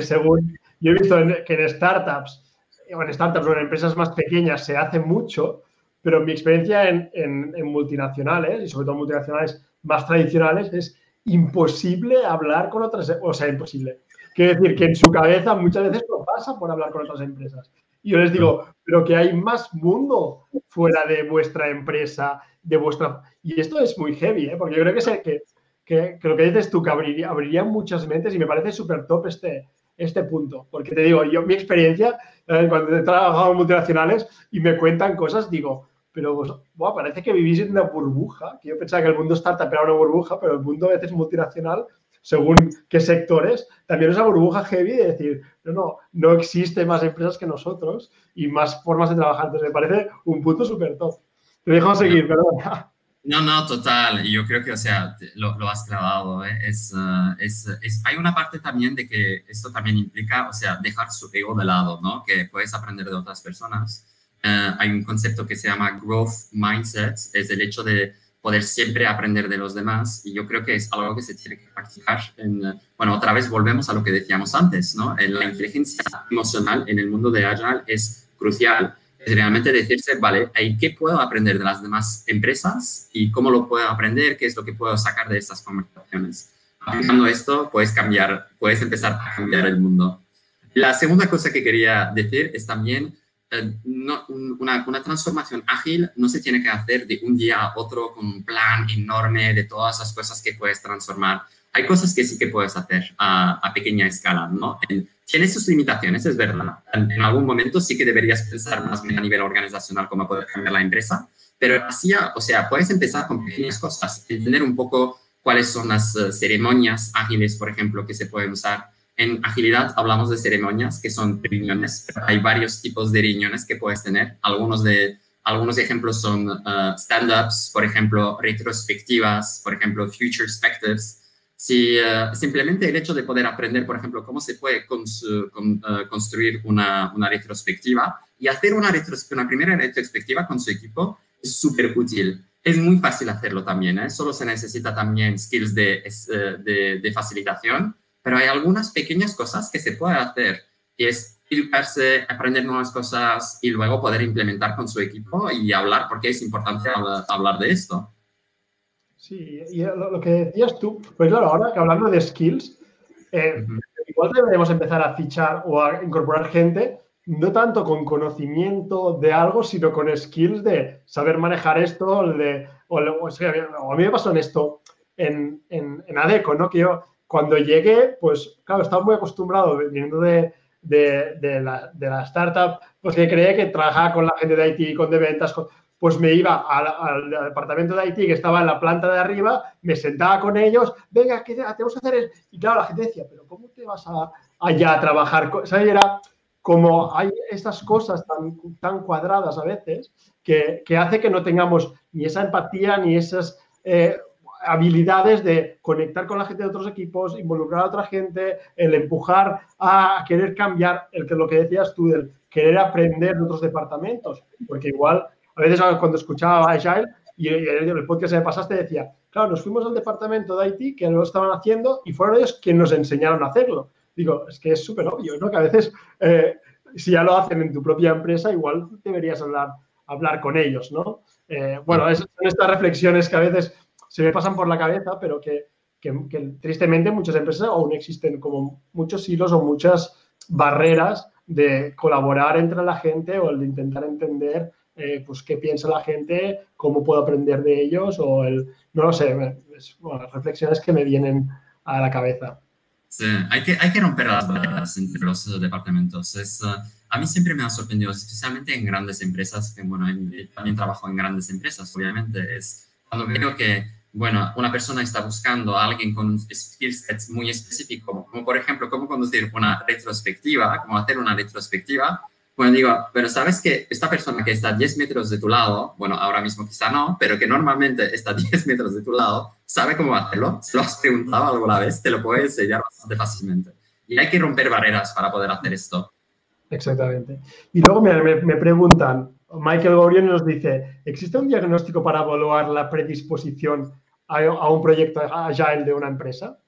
[SPEAKER 1] según yo he visto que en startups, o en startups o en empresas más pequeñas se hace mucho, pero mi experiencia en, en, en multinacionales, y sobre todo multinacionales más tradicionales, es imposible hablar con otras, o sea, imposible. Quiero decir que en su cabeza muchas veces no pasa por hablar con otras empresas. Y yo les digo, pero que hay más mundo fuera de vuestra empresa, de vuestra... Y esto es muy heavy, ¿eh? porque yo creo que, sé que, que, lo que dices tú, que abriría, abriría muchas mentes y me parece súper top este, este punto. Porque te digo, yo mi experiencia, eh, cuando he trabajado en multinacionales y me cuentan cosas, digo, pero pues, parece que vivís en una burbuja, que yo pensaba que el mundo startup era una burbuja, pero el mundo a veces multinacional según qué sectores, también es una burbuja heavy de decir, no, no, no existe más empresas que nosotros y más formas de trabajar. Entonces, me parece un punto súper top. Te dejo seguir, perdón.
[SPEAKER 2] No, no, total. Yo creo que, o sea, lo, lo has clavado. ¿eh? Es, uh, es, es, hay una parte también de que esto también implica, o sea, dejar su ego de lado, ¿no? Que puedes aprender de otras personas. Uh, hay un concepto que se llama growth mindset, es el hecho de poder siempre aprender de los demás y yo creo que es algo que se tiene que practicar. En, bueno, otra vez volvemos a lo que decíamos antes, ¿no? La inteligencia emocional en el mundo de Agile es crucial. Es realmente decirse, vale, ¿qué puedo aprender de las demás empresas y cómo lo puedo aprender? ¿Qué es lo que puedo sacar de estas conversaciones? Aplicando esto, puedes cambiar, puedes empezar a cambiar el mundo. La segunda cosa que quería decir es también eh, no, una, transformación ágil no se tiene que hacer de un día a otro con un plan enorme de todas las cosas que puedes transformar. Hay cosas que sí que puedes hacer a, pequeña escala, ¿no? tiene sus limitaciones, es verdad. En, en, algún momento sí que deberías pensar más a nivel organizacional cómo poder cambiar la empresa, pero así, o sea, puedes empezar con pequeñas cosas, entender un poco cuáles son las uh, ceremonias ágiles, por ejemplo, que se pueden usar en agilidad hablamos de ceremonias que son reuniones. Hay varios tipos de reuniones que puedes tener. Algunos, de, algunos ejemplos son uh, stand-ups, por ejemplo, retrospectivas, por ejemplo, future perspectives. Si uh, simplemente el hecho de poder aprender, por ejemplo, cómo se puede con, uh, construir una, una, retrospectiva y hacer una, una primera retrospectiva con su equipo es súper útil. Es muy fácil hacerlo también, ¿eh? solo se necesita también skills de, de, de facilitación pero hay algunas pequeñas cosas que se puede hacer y es educarse, aprender nuevas cosas y luego poder implementar con su equipo y hablar porque es importante hablar de esto.
[SPEAKER 1] Sí, y lo, que decías tú, pues claro, ahora que hablando de skills, eh, igual deberíamos empezar a fichar o a incorporar gente no tanto con conocimiento de algo, sino con skills de saber manejar esto, de, o, a mí me pasó en esto, en, en, en ADECO, ¿no? Que yo cuando llegué, pues claro, estaba muy acostumbrado, viniendo de, de, la, startup, pues que creía que trabajaba con la gente de IT, con de ventas, pues me iba al, departamento de IT que estaba en la planta de arriba, me sentaba con ellos, venga, ¿qué tenemos que hacer? Y claro, la gente decía, pero ¿cómo te vas a, allá a trabajar? ¿Sabes? Era como hay estas cosas tan, tan cuadradas a veces que, que hace que no tengamos ni esa empatía ni esas... Eh, habilidades de conectar con la gente de otros equipos, involucrar a otra gente, el empujar a querer cambiar, el que lo que decías tú, el querer aprender de otros departamentos, porque igual a veces cuando escuchaba a Agile y en el podcast que me pasaste decía, claro, nos fuimos al departamento de IT que lo estaban haciendo y fueron ellos quienes nos enseñaron a hacerlo. Digo, es que es súper obvio, ¿no? Que a veces, eh, si ya lo hacen en tu propia empresa, igual deberías hablar, hablar con ellos, ¿no? Eh, bueno, son estas reflexiones que a veces se me pasan por la cabeza, pero que, que, que tristemente muchas empresas aún existen como muchos hilos o muchas barreras de colaborar entre la gente o el de intentar entender eh, pues qué piensa la gente, cómo puedo aprender de ellos o el, no lo sé, es, bueno, reflexiones que me vienen a la cabeza.
[SPEAKER 2] Sí, hay que, hay que romper las barreras entre los departamentos. Es, uh, a mí siempre me ha sorprendido, especialmente en grandes empresas, que bueno, en, también trabajo en grandes empresas, obviamente, es cuando veo que bueno, una persona está buscando a alguien con un skill muy específico, como por ejemplo, cómo conducir una retrospectiva, cómo hacer una retrospectiva, bueno, digo, pero sabes que esta persona que está a 10 metros de tu lado, bueno, ahora mismo quizá no, pero que normalmente está a 10 metros de tu lado, sabe cómo hacerlo, se lo has preguntado alguna vez, te lo puede enseñar bastante fácilmente. Y hay que romper barreras para poder hacer esto.
[SPEAKER 1] Exactamente. Y luego me, preguntan, Michael Gorion nos dice, ¿existe un diagnóstico para evaluar la predisposición a, un proyecto agile de una empresa?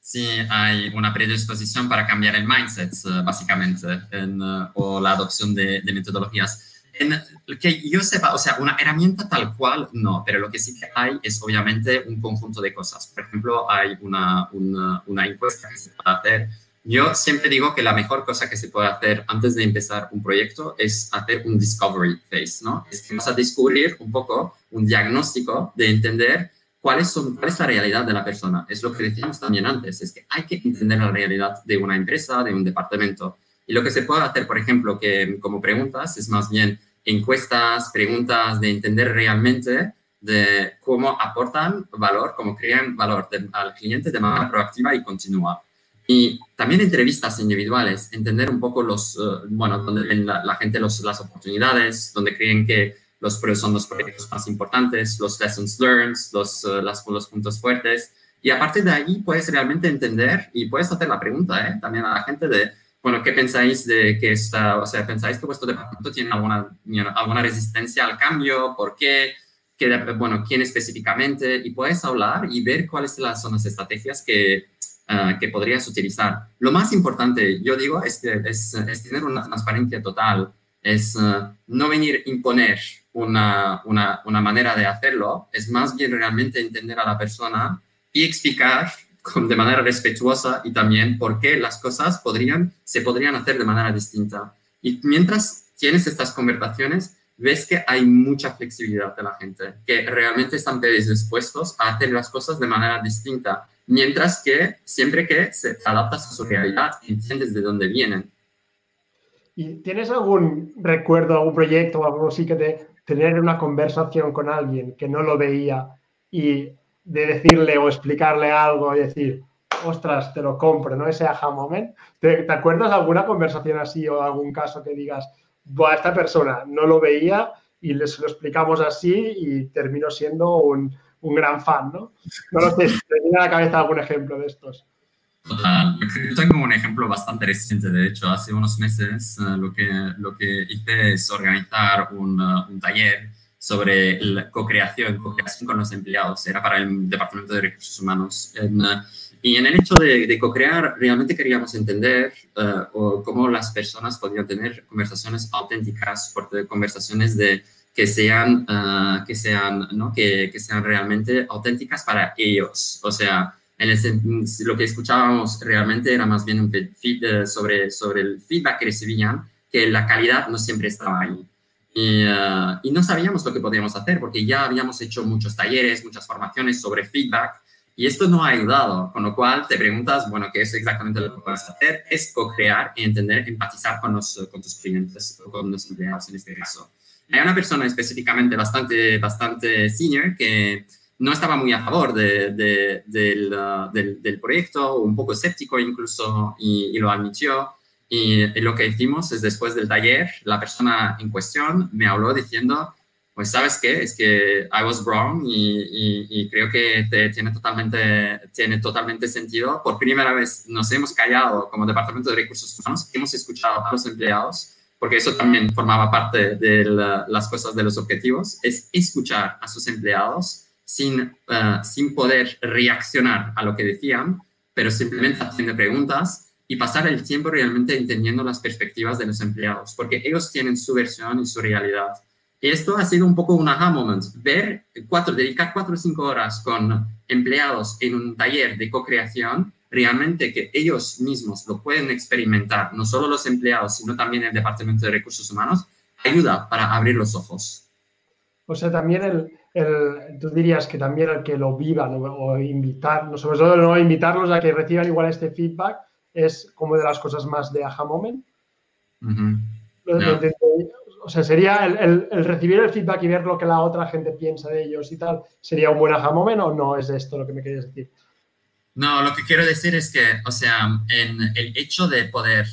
[SPEAKER 2] Sí, hay una predisposición para cambiar el mindset, eh, básicamente, en, eh, o la adopción de, metodologías. En que yo sepa, o sea, una herramienta tal cual, no, pero lo que sí que hay es obviamente un conjunto de cosas. Por ejemplo, hay una, una, una encuesta que se puede hacer yo siempre digo que la mejor cosa que se puede hacer antes de empezar un proyecto es hacer un discovery phase, ¿no? Es que vas a descubrir un poco un diagnóstico de entender cuál es, cuál es la realidad de la persona. Es lo que decíamos también antes, es que hay que entender la realidad de una empresa, de un departamento. Y lo que se puede hacer, por ejemplo, que como preguntas, es más bien encuestas, preguntas de entender realmente de cómo aportan valor, cómo crean valor al cliente de manera proactiva y continua. Y también entrevistas individuales, entender un poco los, eh, bueno, donde ven la, gente los, las oportunidades, donde creen que los son los proyectos más importantes, los lessons learned, los, uh, los puntos fuertes. Y a partir de ahí puedes realmente entender y puedes hacer la pregunta ¿eh? también a la gente de, bueno, ¿qué pensáis de que esta, o sea, pensáis que vuestro departamento tiene alguna, alguna resistencia al cambio? ¿Por qué? ¿Qué, bueno, quién específicamente? Y puedes hablar y ver cuáles son las estrategias que, Ah, que podrías utilizar. Lo más importante, yo digo, es, es, es tener una transparencia total, es ah, no venir a imponer una, una, una, manera de hacerlo, es más bien realmente entender a la persona y explicar con, de manera respetuosa y también por qué las cosas podrían, se podrían hacer de manera distinta. Y mientras tienes estas conversaciones, ves que hay mucha flexibilidad de la gente, que realmente están dispuestos a hacer las cosas de manera distinta mientras que siempre que se adaptas a su realidad, entiendes de dónde vienen.
[SPEAKER 1] ¿Y tienes algún recuerdo, algún proyecto o algo así que de tener una conversación con alguien que no lo veía y de decirle o explicarle algo y decir, ostras, te lo compro, ¿no? Ese aha moment. ¿Te, acuerdas alguna conversación así o algún caso que digas, a esta persona no lo veía y les lo explicamos así y terminó siendo un, un gran fan, ¿no? No lo sé, ¿te viene a la cabeza algún ejemplo de estos?
[SPEAKER 2] Yo tengo un ejemplo bastante reciente, de hecho, hace unos meses eh, lo, que, lo que hice es organizar un, uh, un taller sobre la co-creación, co-creación con los empleados, era para el Departamento de Recursos Humanos. Uh, y en el hecho de, de co-crear, realmente queríamos entender cómo las personas podían tener conversaciones auténticas, conversaciones de que sean, que sean, ¿no? que, que, sean realmente auténticas para ellos. O sea, en ese, lo que escuchábamos realmente era más bien un feed, eh, sobre, sobre el feedback que recibían, que la calidad no siempre estaba ahí. Y, ah, y, no sabíamos lo que podíamos hacer porque ya habíamos hecho muchos talleres, muchas formaciones sobre feedback y esto no ha ayudado, con lo cual te preguntas, bueno, ¿qué es exactamente lo que puedes hacer? Es co-crear y entender, empatizar con, los, con tus clientes o con los empleados en este caso. Hay una persona específicamente bastante, bastante senior que no estaba muy a favor de, del, uh, del, del, proyecto, un poco escéptico incluso, y, lo admitió. Y, lo que hicimos es después del taller, la persona en cuestión me habló diciendo, pues sabes qué, es que I was wrong y, y creo que te, tiene, totalmente, tiene totalmente sentido. Por primera vez nos hemos callado como Departamento de Recursos Humanos, hemos escuchado a los empleados porque eso también formaba parte de las cosas de los objetivos, es escuchar a sus empleados sin, eh, sin poder reaccionar a lo que decían, pero simplemente haciendo preguntas y pasar el tiempo realmente entendiendo las perspectivas de los empleados, porque ellos tienen su versión y su realidad. Y esto ha sido un poco un aha moment, ver cuatro, dedicar cuatro o cinco horas con empleados en un taller de co-creación realmente que ellos mismos lo pueden experimentar, no solo los empleados, sino también el Departamento de Recursos Humanos, ayuda para abrir los ojos.
[SPEAKER 1] O sea, también el, el tú dirías que también el que lo vivan o, invitarlos, sobre todo no invitarlos a que reciban igual este feedback, es como de las cosas más de aha moment. o sea, sería el, el, recibir el feedback y ver lo que la otra gente piensa de ellos y tal, ¿sería un buen aha moment o no es esto lo que me querías decir?
[SPEAKER 2] No, lo que quiero decir es que, o sea, en el hecho de poder,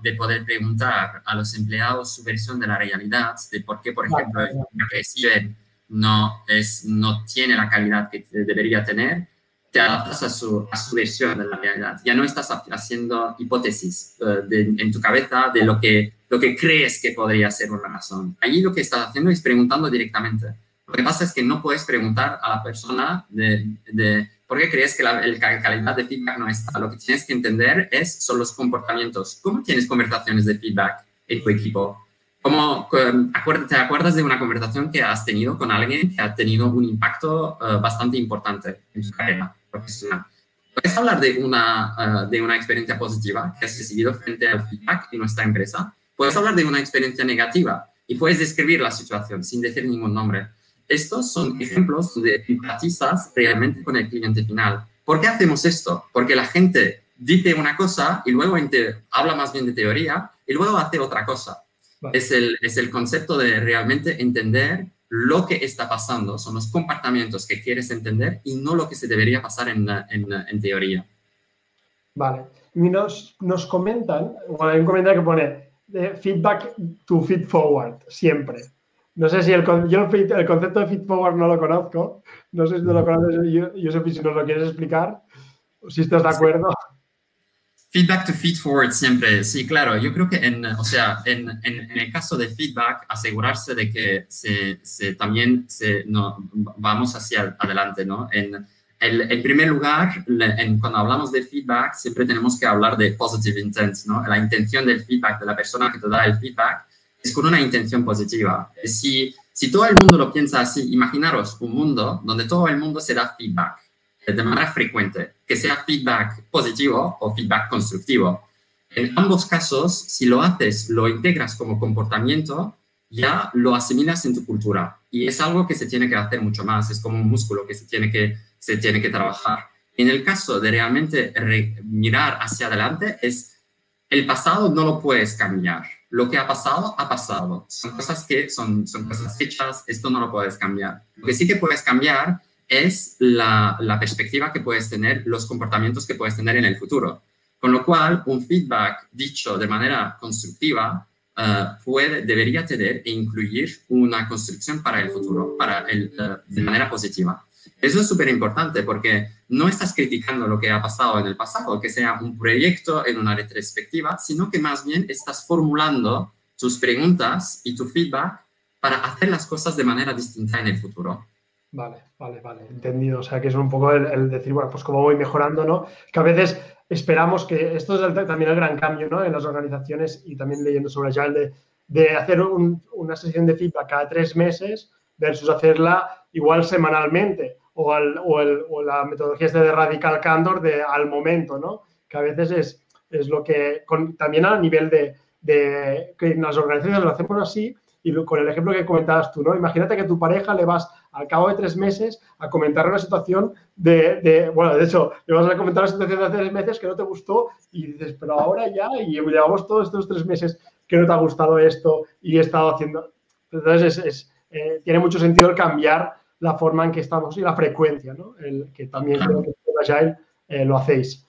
[SPEAKER 2] de poder preguntar a los empleados su versión de la realidad, de por qué, por ejemplo, lo que reciben no, es, no tiene la calidad que debería tener, te adaptas a su, a su versión de la realidad. Ya no estás haciendo hipótesis eh, en tu cabeza de lo que, lo que crees que podría ser una razón. Allí lo que estás haciendo es preguntando directamente. Lo que pasa es que no puedes preguntar a la persona de, de por qué crees que la, calidad de feedback no está. Lo que tienes que entender es, son los comportamientos. ¿Cómo tienes conversaciones de feedback en tu equipo? ¿Cómo, ¿Te acuerdas de una conversación que has tenido con alguien que ha tenido un impacto eh, bastante importante en tu carrera profesional? ¿Puedes hablar de una, eh, de una experiencia positiva que has recibido frente al feedback en nuestra empresa? Puedes hablar de una experiencia negativa y puedes describir la situación sin decir ningún nombre. Estos son ejemplos donde empatizas realmente con el cliente final. ¿Por qué hacemos esto? Porque la gente dice una cosa y luego habla más bien de teoría y luego hace otra cosa. Es, el, es el concepto de realmente entender lo que está pasando, son los comportamientos que quieres entender y no lo que se debería pasar en, en, en teoría.
[SPEAKER 1] Vale. Y nos, nos comentan, bueno, hay un comentario que pone de feedback to feed forward, siempre. No sé si el, yo el, concepto de feed forward no lo conozco. No sé si tú lo conoces, Josep, si nos lo quieres explicar, si estás de acuerdo.
[SPEAKER 2] Feedback to feed forward siempre, sí, claro. Yo creo que en, o sea, en, en, el caso de feedback, asegurarse de que se, se también se, no, vamos hacia adelante, ¿no? En, el, primer lugar, en, cuando hablamos de feedback, siempre tenemos que hablar de positive intent, ¿no? La intención del feedback, de la persona que te da el feedback, es con una intención positiva. Si, si todo el mundo lo piensa así, imaginaros un mundo donde todo el mundo se da feedback de manera frecuente, que sea feedback positivo o feedback constructivo. En ambos casos, si lo haces, lo integras como comportamiento, ya lo asimilas en tu cultura. Y es algo que se tiene que hacer mucho más, es como un músculo que se tiene que, se tiene que trabajar. En el caso de realmente mirar hacia adelante, es el pasado no lo puedes cambiar. Lo que ha pasado, ha pasado. Son cosas que son, son cosas hechas, esto no lo puedes cambiar. Lo que sí que puedes cambiar es la, perspectiva que puedes tener, los comportamientos que puedes tener en el futuro. Con lo cual, un feedback dicho de manera constructiva eh, puede, debería tener e incluir una construcción para el futuro, para el, eh, de manera positiva. Eso es súper importante porque no estás criticando lo que ha pasado en el pasado, que sea un proyecto en una retrospectiva, sino que más bien estás formulando tus preguntas y tu feedback para hacer las cosas de manera distinta en el futuro.
[SPEAKER 1] Vale, vale, vale, entendido. O sea, que es un poco el, decir, bueno, pues cómo voy mejorando, ¿no? Que a veces esperamos que, esto es también el gran cambio, ¿no? En las organizaciones y también leyendo sobre Agile, de, de hacer una sesión de feedback cada tres meses versus hacerla igual semanalmente o, el, o la metodología este de radical candor de al momento, ¿no? Que a veces es, es lo que, también a nivel de, de que en las organizaciones lo hacemos así y con el ejemplo que comentabas tú, ¿no? Imagínate que tu pareja le vas al cabo de tres meses a comentar una situación de, bueno, de hecho, le vas a comentar una situación de hace tres meses que no te gustó y dices, pero ahora ya, y llevamos todos estos tres meses que no te ha gustado esto y he estado haciendo. Entonces, es, eh, tiene mucho sentido el cambiar la forma en que estamos y la frecuencia, ¿no? El, que también creo que en Agile eh, lo hacéis.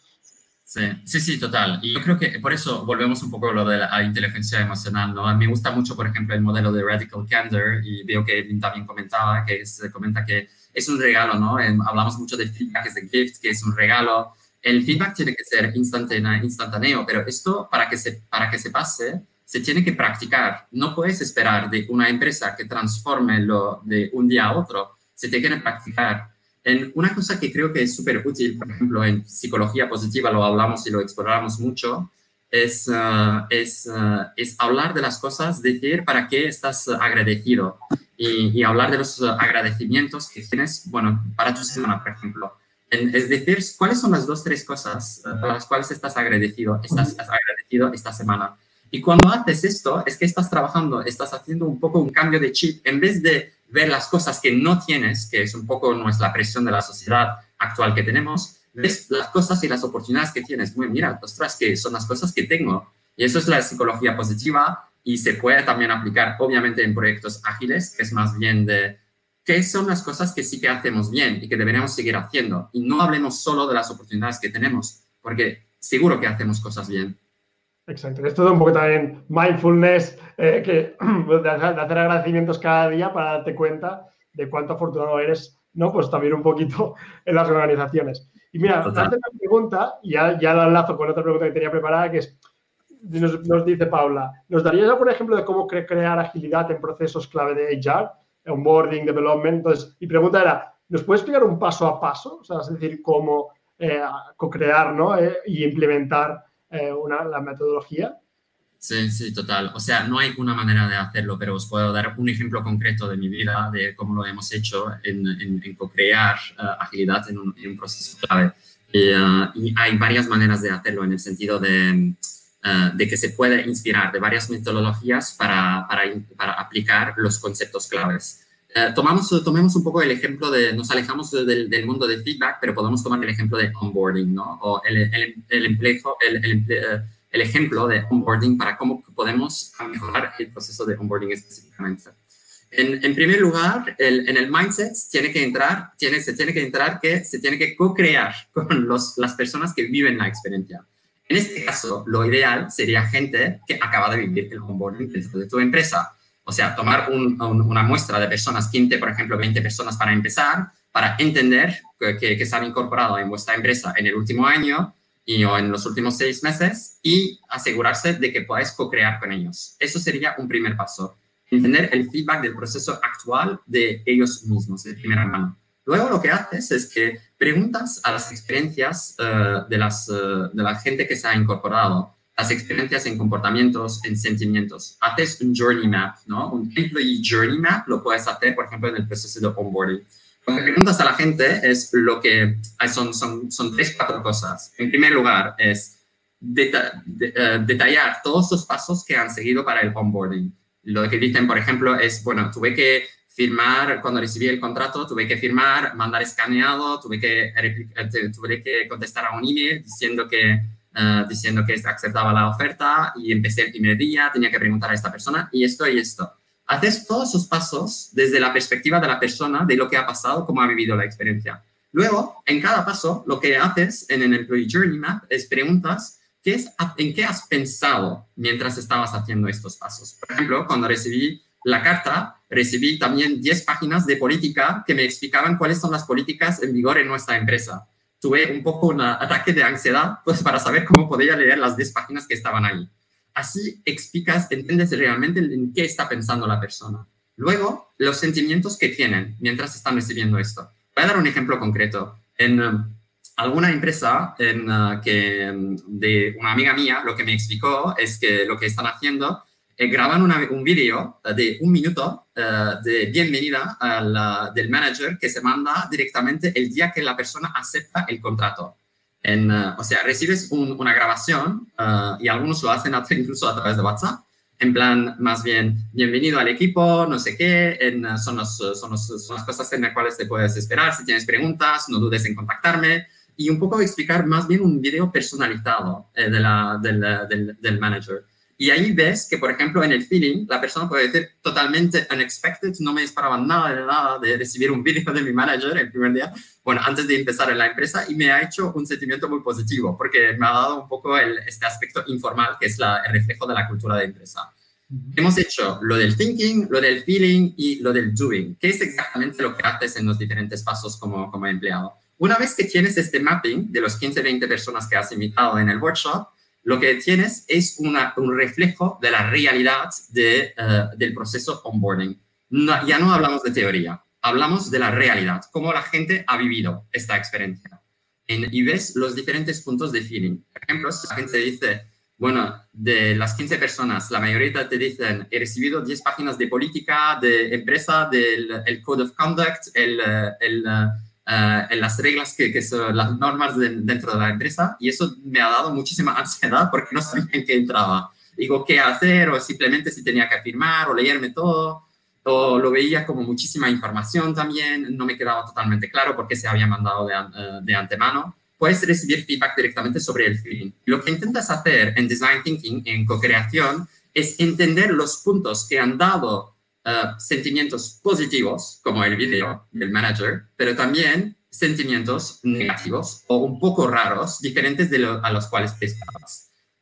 [SPEAKER 2] Sí, sí, sí, total. Y yo creo que por eso volvemos un poco a lo de la inteligencia emocional, ¿no? A mí me gusta mucho, por ejemplo, el modelo de Radical Candor y veo que Edwin también comentaba, que se comenta que es un regalo, ¿no? hablamos mucho de feedback es de gift, que es un regalo. El feedback tiene que ser instantáneo, instantáneo pero esto para que, se, para que se pase se tiene que practicar. No puedes esperar de una empresa que transforme lo de un día a otro. Se tiene que practicar una cosa que creo que es súper útil, por ejemplo, en psicología positiva lo hablamos y lo exploramos mucho, es, uh, es, uh, es hablar de las cosas, decir para qué estás agradecido y, hablar de los agradecimientos que tienes, bueno, para tu semana, por ejemplo. es decir, cuáles son las dos, tres cosas uh, para las cuales estás agradecido, estás agradecido esta semana. Y cuando haces esto, es que estás trabajando, estás haciendo un poco un cambio de chip. En vez de ver las cosas que no tienes, que es un poco nuestra presión de la sociedad actual que tenemos, ves las cosas y las oportunidades que tienes. Muy, mira, ostras, que son las cosas que tengo. Y eso es la psicología positiva y se puede también aplicar, obviamente, en proyectos ágiles, que es más bien de qué son las cosas que sí que hacemos bien y que deberíamos seguir haciendo. Y no hablemos solo de las oportunidades que tenemos, porque seguro que hacemos cosas bien.
[SPEAKER 1] Exacto, es todo un poco también mindfulness, eh, que, de hacer agradecimientos cada día para darte cuenta de cuánto afortunado eres ¿no? Pues también un poquito en las organizaciones. Y mira, hace una pregunta, y ya, ya la enlazo con otra pregunta que tenía preparada, que es, nos, dice Paula, ¿nos darías algún ejemplo de cómo crear agilidad en procesos clave de HR, onboarding, development? Entonces, mi pregunta era, ¿nos puedes explicar un paso a paso? O sea, es decir, cómo eh, co-crear ¿no? Eh, y implementar eh, una, la metodología.
[SPEAKER 2] Sí, sí, total. O sea, no hay una manera de hacerlo, pero os puedo dar un ejemplo concreto de mi vida, de cómo lo hemos hecho en, en, co-crear agilidad en un, en proceso clave. y hay varias maneras de hacerlo en el sentido de, de que se puede inspirar de varias metodologías para, para aplicar los conceptos claves. Eh, tomamos, tomemos un poco el ejemplo de, nos alejamos del, del, mundo del feedback, pero podemos tomar el ejemplo de onboarding, ¿no? O el, el, el, empleo, el, eh, el, ejemplo de onboarding para cómo podemos mejorar el proceso de onboarding específicamente. En, en primer lugar, en el mindset tiene que entrar, tiene, se tiene que entrar que se tiene que co-crear con los, las personas que viven la experiencia. En este caso, lo ideal sería gente que acaba de vivir el onboarding dentro de tu empresa o sea, tomar una muestra de personas, 15, por ejemplo, 20 personas para empezar, para entender que, que, se han incorporado en vuestra empresa en el último año y, o en los últimos seis meses y asegurarse de que podáis co-crear con ellos. Eso sería un primer paso. Entender el feedback del proceso actual de ellos mismos, de primera mano. Luego lo que haces es que preguntas a las experiencias uh, de, las, uh, de la gente que se ha incorporado las experiencias en comportamientos, en sentimientos. Haces un journey map, ¿no? Un employee journey map lo puedes hacer, por ejemplo, en el proceso de onboarding. Lo que preguntas a la gente es lo que son, son, son tres, cuatro cosas. En primer lugar, es eh, detallar todos los pasos que han seguido para el onboarding. Lo que dicen, por ejemplo, es, bueno, tuve que firmar, cuando recibí el contrato, tuve que firmar, mandar escaneado, tuve que, eh, tuve que contestar a un email diciendo que eh, diciendo que aceptaba la oferta y empecé el primer día, tenía que preguntar a esta persona y esto y esto. Haces todos esos pasos desde la perspectiva de la persona, de lo que ha pasado, cómo ha vivido la experiencia. Luego, en cada paso, lo que haces en el Employee Journey Map es preguntas ¿qué es, en qué has pensado mientras estabas haciendo estos pasos. Por ejemplo, cuando recibí la carta, recibí también 10 páginas de política que me explicaban cuáles son las políticas en vigor en nuestra empresa tuve un poco un ataque de ansiedad pues, para saber cómo podía leer las 10 páginas que estaban ahí. Así explicas, entiendes realmente en qué está pensando la persona. Luego, los sentimientos que tienen mientras están recibiendo esto. Voy a dar un ejemplo concreto. En um, alguna empresa en, uh, que, um, de una amiga mía, lo que me explicó es que lo que están haciendo eh, graban un vídeo eh, de un minuto eh, de bienvenida del manager que se manda directamente el día que la persona acepta el contrato. En, o sea, recibes una grabación y algunos lo hacen incluso a través de WhatsApp, en plan, más bien, bienvenido al equipo, no sé qué, en, son, los, son, son, las cosas en las cuales te puedes esperar. Si tienes preguntas, no dudes en contactarme. Y un poco explicar más bien un video personalizado de la, del, del, del manager. Y ahí ves que, por ejemplo, en el feeling, la persona puede decir totalmente unexpected, no me esperaba nada de nada de recibir un vídeo de mi manager el primer día, bueno, antes de empezar en la empresa, y me ha hecho un sentimiento muy positivo, porque me ha dado un poco el, este aspecto informal, que es la, el reflejo de la cultura de empresa. Hemos hecho lo del thinking, lo del feeling y lo del doing, que es exactamente lo que haces en los diferentes pasos como, como empleado. Una vez que tienes este mapping de los 15, 20 personas que has invitado en el workshop, lo que tienes es una, un reflejo de la realidad de, eh, del proceso onboarding. ya no hablamos de teoría, hablamos de la realidad, cómo la gente ha vivido esta experiencia. y ves los diferentes puntos de feeling. Por ejemplo, si la gente dice, bueno, de las 15 personas, la mayoría te dicen, he recibido 10 páginas de política, de empresa, del el Code of Conduct, el, el eh, en las reglas que, que, son las normas dentro de la empresa y eso me ha dado muchísima ansiedad porque no sabía en qué entraba. Digo, ¿qué hacer? O simplemente si tenía que firmar o leerme todo. O lo veía como muchísima información también, no me quedaba totalmente claro por qué se había mandado de, eh, de antemano. Puedes recibir feedback directamente sobre el feeling. Lo que intentas hacer en Design Thinking, en co-creación, es entender los puntos que han dado Uh, sentimientos positivos, como el video del manager, pero también sentimientos negativos o un poco raros, diferentes de a los cuales te.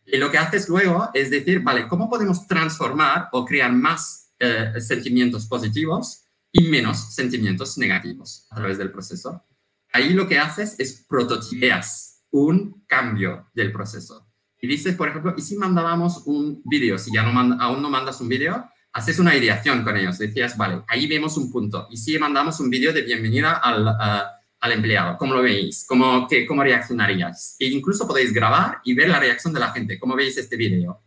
[SPEAKER 2] Y lo que haces luego es decir, vale, ¿cómo podemos transformar o crear más uh, sentimientos positivos y menos sentimientos negativos a través del proceso. Ahí lo que haces es prototipeas un cambio del proceso. Y dices, por ejemplo, ¿y si mandábamos un vídeo? Si ya no aún no mandas un vídeo, haces una ideación con ellos. Decías, vale, ahí vemos un punto. ¿Y si mandamos un vídeo de bienvenida al, al empleado? ¿Cómo lo veis? ¿Cómo, qué, ¿Cómo reaccionaríais? E incluso podéis grabar y ver la reacción de la gente. ¿Cómo veis este vídeo?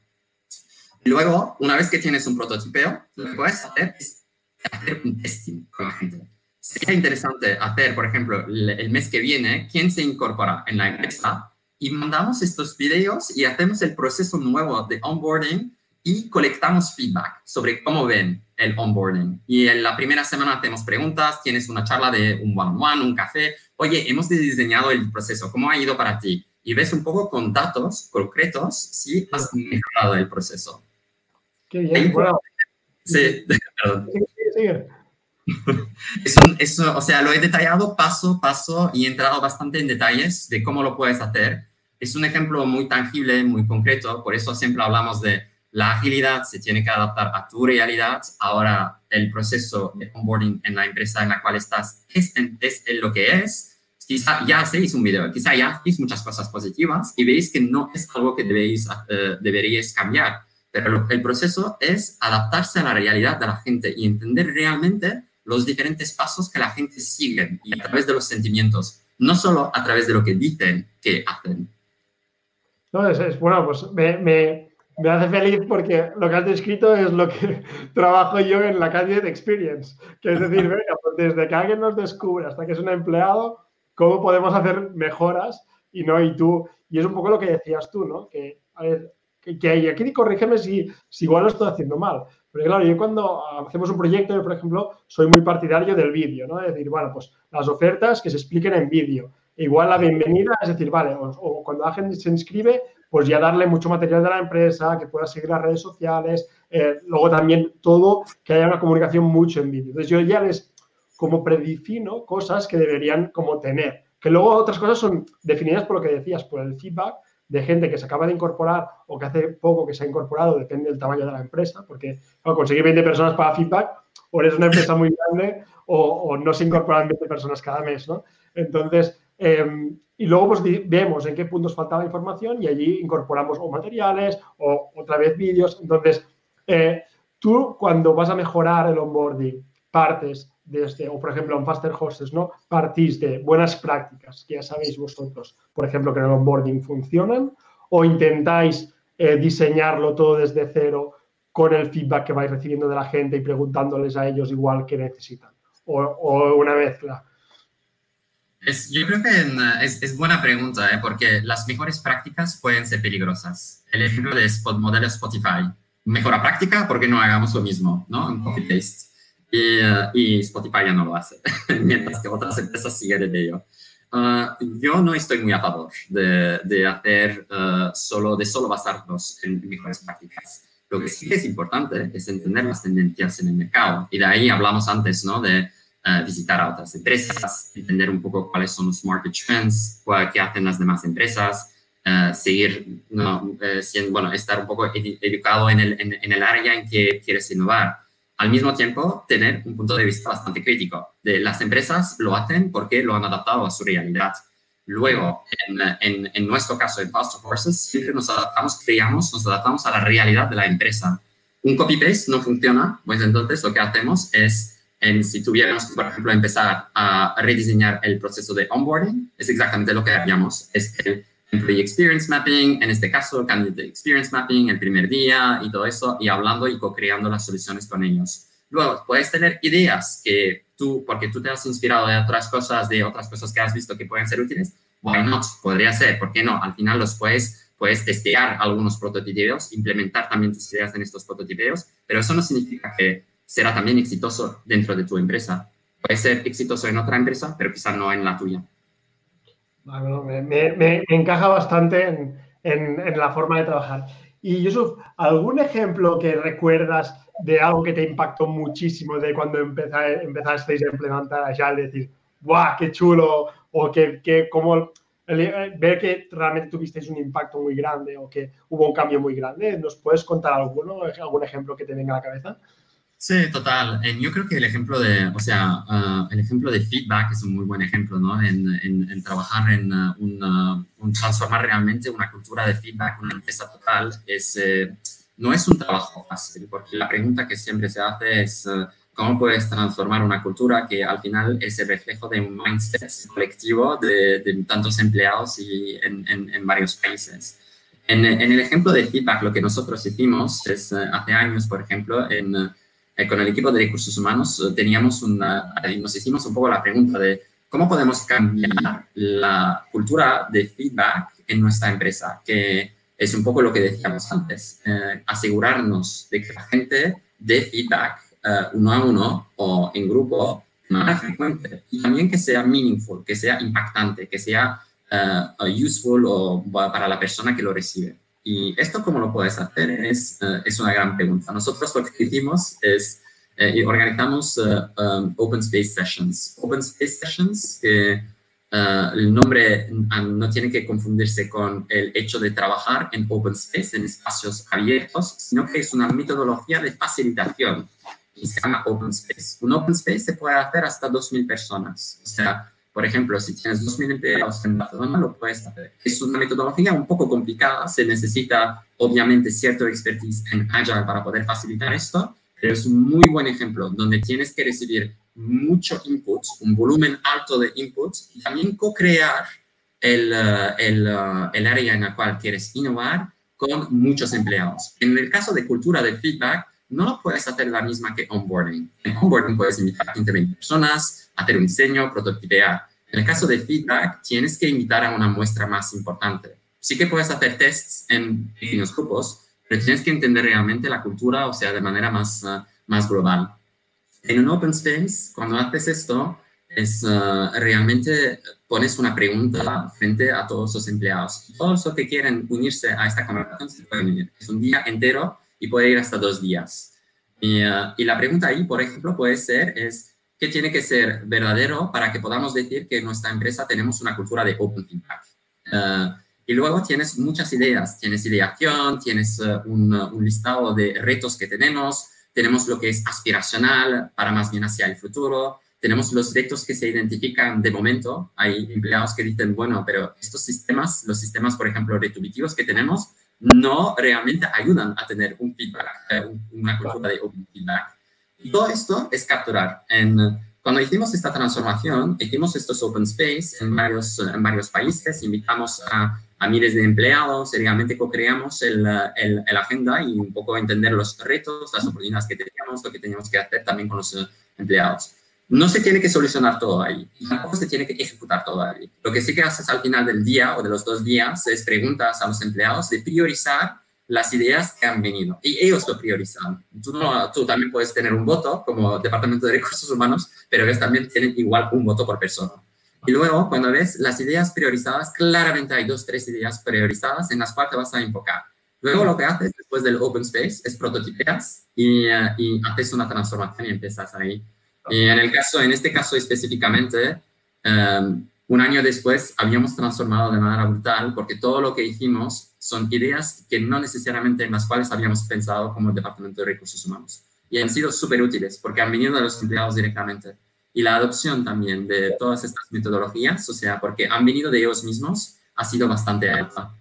[SPEAKER 2] Luego, una vez que tienes un prototipeo, lo que puedes hacer es hacer un testing con la gente. Sería interesante hacer, por ejemplo, el mes que viene, quién se incorpora en la empresa y mandamos estos videos y hacemos el proceso nuevo de onboarding y colectamos feedback sobre cómo ven el onboarding. Y en la primera semana hacemos preguntas, tienes una charla de un one-on-one, un café. Oye, hemos diseñado el proceso, ¿cómo ha ido para ti? Y ves un poco con datos concretos si has mejorado el proceso.
[SPEAKER 1] Qué bien, bueno.
[SPEAKER 2] Sí,
[SPEAKER 1] perdón. Sí,
[SPEAKER 2] es un, eso, o sea, lo he detallado paso a paso y he entrado bastante en detalles de cómo lo puedes hacer. Es un ejemplo muy tangible, muy concreto, por eso siempre hablamos de la agilidad, se tiene que adaptar a tu realidad. Ahora, el proceso de onboarding en la empresa en la cual estás es, es lo que es. Quizá ya hacéis un video, quizá ya hacéis muchas cosas positivas y veis que no es algo que debéis, uh, deberíais cambiar pero el proceso es adaptarse a la realidad de la gente y entender realmente los diferentes pasos que la gente sigue y a través de los sentimientos, no solo a través de lo que dicen que hacen.
[SPEAKER 1] No, es, bueno, pues me, me, hace feliz porque lo que has descrito es lo que trabajo yo en la Candidate Experience, que es decir, venga, pues desde que alguien nos descubre hasta que es un empleado, ¿cómo podemos hacer mejoras? Y no, y tú, y es un poco lo que decías tú, ¿no? Que, a ver, que, hay aquí corrígeme si, si igual lo estoy haciendo mal. Porque claro, yo cuando hacemos un proyecto, yo por ejemplo, soy muy partidario del vídeo, ¿no? Es decir, bueno, pues las ofertas que se expliquen en vídeo. Igual la bienvenida, es decir, vale, o, cuando la gente se inscribe, pues ya darle mucho material de la empresa, que pueda seguir las redes sociales, eh, luego también todo, que haya una comunicación mucho en vídeo. Entonces yo ya les como predefino cosas que deberían como tener, que luego otras cosas son definidas por lo que decías, por el feedback, de gente que se acaba de incorporar o que hace poco que se ha incorporado, depende del tamaño de la empresa, porque conseguir 20 personas para feedback, o eres una empresa muy grande o, no se incorporan 20 personas cada mes, ¿no? Entonces, em, y luego pues vemos en qué puntos faltaba información y allí incorporamos o materiales o otra vez vídeos. Entonces, eh, tú cuando vas a mejorar el onboarding, partes este, o por ejemplo en Faster Horses, ¿no? Partís de buenas prácticas que ya sabéis vosotros, por ejemplo, que en el onboarding funcionan, o intentáis eh, diseñarlo todo desde cero con el feedback que vais recibiendo de la gente y preguntándoles a ellos igual que necesitan, o, una mezcla.
[SPEAKER 2] Yo creo que es, es, buena pregunta, ¿eh? porque las mejores prácticas pueden ser peligrosas. El ejemplo de spot, modelo Spotify. Mejora práctica porque no hagamos lo mismo, ¿no? En copy-paste eh, y, Spotify ya no lo hace, mientras que otras empresas siguen de ello. Uh, yo no estoy muy a favor de, de hacer uh, solo, de solo basarnos en mejores prácticas. Lo que sí es importante es entender las tendencias en el mercado. Y de ahí hablamos antes, ¿no? De uh, visitar a otras empresas, entender un poco cuáles son los market trends, qué hacen las demás empresas, seguir, no, siendo, bueno, estar un poco educado en el, en, en el área en que quieres innovar al mismo tiempo tener un punto de vista bastante crítico. De las empresas lo hacen porque lo han adaptado a su realidad. Luego, en, en, nuestro caso, en Fast Horses, siempre nos adaptamos, creamos, nos adaptamos a la realidad de la empresa. Un copy-paste no funciona, pues entonces lo que hacemos es, en, si tuviéramos, por ejemplo, empezar a rediseñar el proceso de onboarding, es exactamente lo que haríamos. Es el Employee Experience Mapping, en este caso Candidate Experience Mapping, el primer día y todo eso, y hablando y co-creando las soluciones con ellos. Luego, puedes tener ideas que tú, porque tú te has inspirado de otras cosas, de otras cosas que has visto que pueden ser útiles, why not? Podría ser, ¿por qué no? Al final los puedes, puedes testear algunos prototipos, implementar también tus ideas en estos prototipos, pero eso no significa que será también exitoso dentro de tu empresa. Puede ser exitoso en otra empresa, pero quizá no en la tuya.
[SPEAKER 1] Bueno, me, encaja bastante en, la forma de trabajar. Y Yusuf, ¿algún ejemplo que recuerdas de algo que te impactó muchísimo de cuando empezasteis a implementar Agile? Decir, ¡guau, qué chulo! O que, que como ver que realmente tuvisteis un impacto muy grande o que hubo un cambio muy grande. ¿Nos puedes contar alguno, algún ejemplo que te venga a la cabeza?
[SPEAKER 2] Sí, total. Yo creo que el ejemplo de, o sea, ah, el ejemplo de feedback es un muy buen ejemplo, ¿no? En, en, trabajar en uh, un, transformar realmente una cultura de feedback, una empresa total, es, eh, no es un trabajo fácil, porque la pregunta que siempre se hace es, uh, ¿cómo puedes transformar una cultura que al final es el reflejo de un mindset colectivo de, de tantos empleados y en, en varios países? En, el ejemplo de feedback, lo que nosotros hicimos es, uh, hace años, por ejemplo, en eh, con el equipo de recursos humanos eh, teníamos una, nos hicimos un poco la pregunta de cómo podemos cambiar la cultura de feedback en nuestra empresa, que es un poco lo que decíamos antes, eh, asegurarnos de que la gente dé feedback uno a uno o en grupo más frecuente y también que sea meaningful, que sea impactante, que sea useful o para la persona que lo recibe. Y esto, ¿cómo lo puedes hacer? Es, eh, es una gran pregunta. Nosotros lo que hicimos es, eh, organizamos eh, um, Open Space Sessions. Open Space Sessions, que el nombre no tiene que confundirse con el hecho de trabajar en Open Space, en espacios abiertos, sino que es una metodología de facilitación y se llama Open Space. Un Open Space se puede hacer hasta 2.000 personas. O sea, por ejemplo, si tienes 2.000 empleados en Barcelona, lo puedes hacer. Es una metodología un poco complicada, se necesita obviamente cierto expertise en Agile para poder facilitar esto, pero es un muy buen ejemplo donde tienes que recibir mucho input, un volumen alto de input y también co-crear el, eh, el, eh, el área en la cual quieres innovar con muchos empleados. En el caso de cultura de feedback, no lo puedes hacer la misma que onboarding. En onboarding puedes invitar a 20 personas, hacer un diseño, prototipear. En el caso de feedback, tienes que invitar a una muestra más importante. Sí que puedes hacer tests en pequeños grupos, pero tienes que entender realmente la cultura, o sea, de manera más, uh, más global. En un open space, cuando haces esto, es uh, realmente pones una pregunta frente a todos los empleados. Todos los que quieren unirse a esta conversación se pueden unir. Es un día entero y puede ir hasta dos días. Y, uh, y la pregunta ahí, por ejemplo, puede ser, es, ¿qué tiene que ser verdadero para que podamos decir que en nuestra empresa tenemos una cultura de open feedback? Uh, y luego tienes muchas ideas, tienes ideación, tienes uh, un, un, listado de retos que tenemos, tenemos lo que es aspiracional para más bien hacia el futuro, tenemos los retos que se identifican de momento, hay empleados que dicen, bueno, pero estos sistemas, los sistemas, por ejemplo, retributivos que tenemos, no realmente ayudan a tener un feedback, eh, una cultura de open feedback. Y todo esto es capturar. En, cuando hicimos esta transformación, hicimos estos open space en varios, en varios países, invitamos a, a miles de empleados, realmente co-creamos el, el, el, agenda y un poco entender los retos, las oportunidades que teníamos, lo que teníamos que hacer también con los empleados. No se tiene que solucionar todo ahí, tampoco se tiene que ejecutar todo ahí. Lo que sí que haces al final del día o de los dos días es preguntas a los empleados de priorizar las ideas que han venido y ellos lo priorizan. Tú, no, tú también puedes tener un voto como Departamento de Recursos Humanos, pero ellos también tienen igual un voto por persona. Y luego, cuando ves las ideas priorizadas, claramente hay dos, tres ideas priorizadas en las cuales te vas a enfocar. Luego lo que haces después del open space es prototipeas y, eh, y haces una transformación y empiezas ahí. Y en el caso, en este caso específicamente, um, un año después habíamos transformado de manera brutal porque todo lo que hicimos son ideas que no necesariamente en las cuales habíamos pensado como Departamento de Recursos Humanos. Y han sido súper útiles porque han venido de los empleados directamente. Y la adopción también de todas estas metodologías, o sea, porque han venido de ellos mismos, ha sido bastante alta.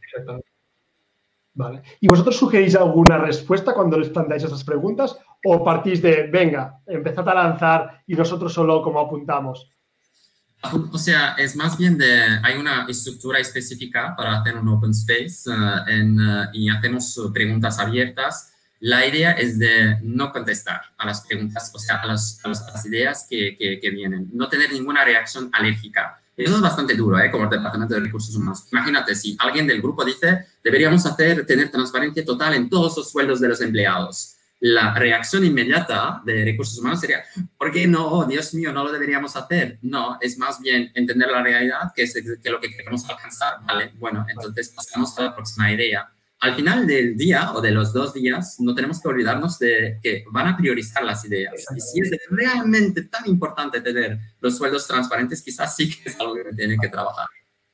[SPEAKER 1] Vale. ¿Y vosotros sugerís alguna respuesta cuando les planteáis estas preguntas? ¿O partís de, venga, empezad a lanzar y nosotros solo como apuntamos?
[SPEAKER 2] O sea, es más bien de, hay una estructura específica para hacer un open space uh, en, uh, y hacemos preguntas abiertas. La idea es de no contestar a las preguntas, o sea, a, las, a las ideas que, que, que, vienen, no tener ninguna reacción alérgica. Eso es bastante duro, ¿eh? como el Departamento de Recursos Humanos. Imagínate, si alguien del grupo dice, deberíamos hacer, tener transparencia total en todos los sueldos de los empleados la reacción inmediata de recursos humanos sería, ¿por qué no? Oh, Dios mío, no lo deberíamos hacer. No, es más bien entender la realidad, que es que lo que queremos alcanzar. Vale, bueno, entonces pasamos a la próxima idea. Al final del día o de los dos días, no tenemos que olvidarnos de que van a priorizar las ideas. Y si es realmente tan importante tener los sueldos transparentes, quizás sí que es algo que tienen que trabajar.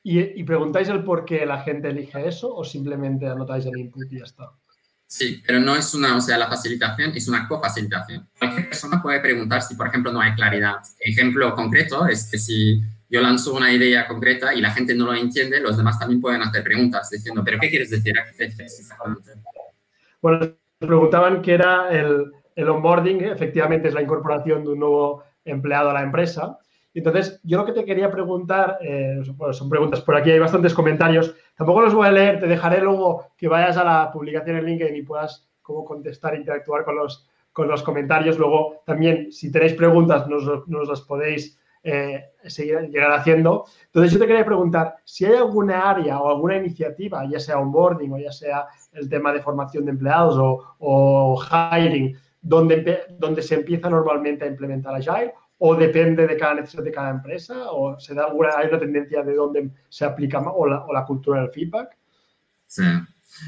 [SPEAKER 1] ¿Y, ¿Y, preguntáis el por qué la gente elige eso o simplemente anotáis el input y ya está?
[SPEAKER 2] Sí, pero no es una, o sea, la facilitación es una cofacilitación. Cualquier persona puede preguntar si, por ejemplo, no hay claridad. Ejemplo concreto es que si yo lanzo una idea concreta y la gente no lo entiende, los demás también pueden hacer preguntas diciendo, ¿pero qué quieres decir?
[SPEAKER 1] Bueno, preguntaban qué era el, el onboarding, efectivamente es la incorporación de un nuevo empleado a la empresa. Entonces, yo lo que te quería preguntar, eh, son preguntas por aquí, hay bastantes comentarios, tampoco los voy a leer, te dejaré luego que vayas a la publicación en LinkedIn y puedas como contestar, interactuar con los, con los comentarios. Luego, también, si tenéis preguntas, nos, nos las podéis eh, seguir, llegar haciendo. Entonces, yo te quería preguntar si hay alguna área o alguna iniciativa, ya sea onboarding o ya sea el tema de formación de empleados o, o hiring, donde, donde se empieza normalmente a implementar Agile o depende de cada necesidad de cada empresa o se da hay una tendencia de dónde se aplica o la, cultura del feedback?
[SPEAKER 2] Sí,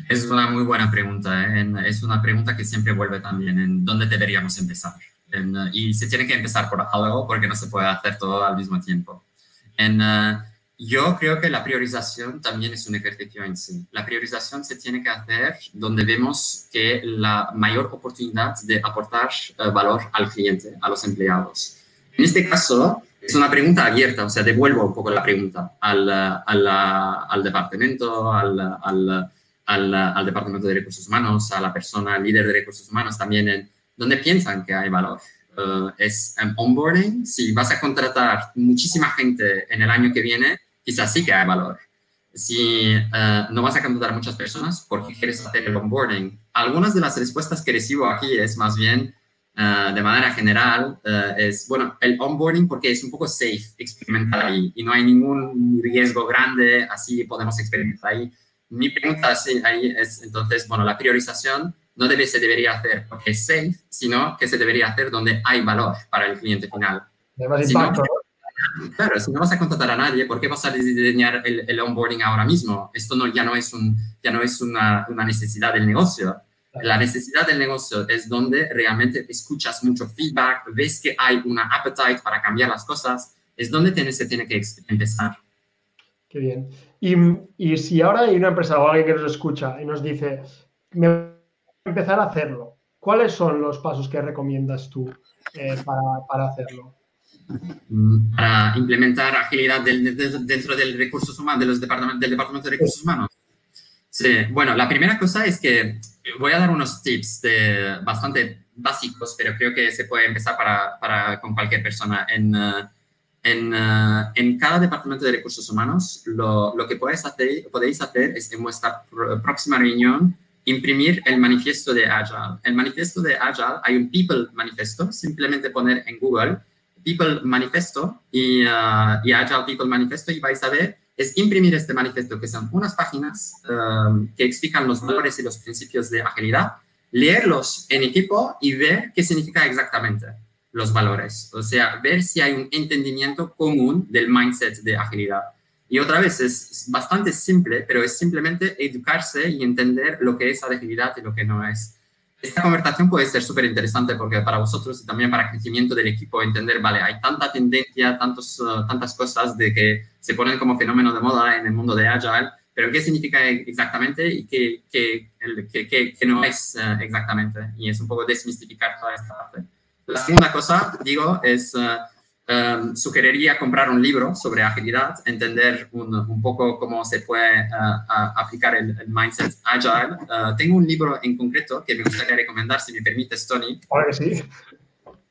[SPEAKER 2] es una muy buena pregunta. ¿eh? Es una pregunta que siempre vuelve también en dónde deberíamos empezar. y se tiene que empezar por algo porque no se puede hacer todo al mismo tiempo. Eh, yo creo que la priorización también es un ejercicio en sí. La priorización se tiene que hacer donde vemos que la mayor oportunidad de aportar eh, valor al cliente, a los empleados. En este caso, es una pregunta abierta, o sea, devuelvo un poco la pregunta al, al, al departamento, al, al, departamento de recursos humanos, a la persona líder de recursos humanos también, en donde piensan que hay valor. Uh, es um, onboarding, si vas a contratar muchísima gente en el año que viene, quizás sí que hay valor. Si uh, no vas a contratar muchas personas, ¿por qué quieres hacer el onboarding? Algunas de las respuestas que recibo aquí es más bien, Ah, de manera general uh, es, bueno, el onboarding porque es un poco safe experimentar ahí y no hay ningún riesgo grande, así podemos experimentar ahí. Mi pregunta ahí es, entonces, bueno, la priorización no debe, se debería hacer porque es safe, sino que se debería hacer donde hay valor para el cliente final.
[SPEAKER 1] Si no,
[SPEAKER 2] claro, si no vas a contratar a nadie, ¿por qué vas a diseñar el, el onboarding ahora mismo? Esto no, ya no es, un, ya no es una, una necesidad del negocio la necesidad del negocio es donde realmente escuchas mucho feedback, ves que hay una appetite para cambiar las cosas, es donde tiene, se tiene que empezar.
[SPEAKER 1] Qué bien. Y, y, si ahora hay una empresa o alguien que nos escucha y nos dice, me voy a empezar a hacerlo, ¿cuáles son los pasos que recomiendas tú eh, para, para, hacerlo?
[SPEAKER 2] Mm, para implementar agilidad del, dentro del recursos humanos, de los departamentos, del departamento de recursos humanos. Sí, bueno, la primera cosa es que voy a dar unos tips de, bastante básicos, pero creo que se puede empezar para, para con cualquier persona. En, uh, en, uh, en, cada departamento de recursos humanos, lo, lo que podéis hacer, podéis hacer es en vuestra próxima reunión imprimir el manifiesto de Agile. El manifiesto de Agile, hay un People Manifesto, simplemente poner en Google People Manifesto y, uh, y Agile People Manifesto y vais a ver es imprimir este manifiesto, que son unas páginas um, que explican los valores y los principios de agilidad, leerlos en equipo y ver qué significa exactamente los valores. O sea, ver si hay un entendimiento común del mindset de agilidad. Y otra vez, es bastante simple, pero es simplemente educarse y entender lo que es agilidad y lo que no es esta conversación puede ser súper interesante porque para vosotros y también para el crecimiento del equipo entender, vale, hay tanta tendencia, tantos, uh, tantas cosas de que se ponen como fenómeno de moda en el mundo de Agile, pero qué significa exactamente y qué, qué, qué, qué no es uh, exactamente. Y es un poco desmistificar toda esta parte. La segunda cosa, digo, es... Uh, Um, sugeriría comprar un libro sobre agilidad, entender un, un poco cómo se puede uh, aplicar el, el, mindset agile. Uh, tengo un libro en concreto que me gustaría recomendar, si me permites, Tony.
[SPEAKER 1] Ahora sí.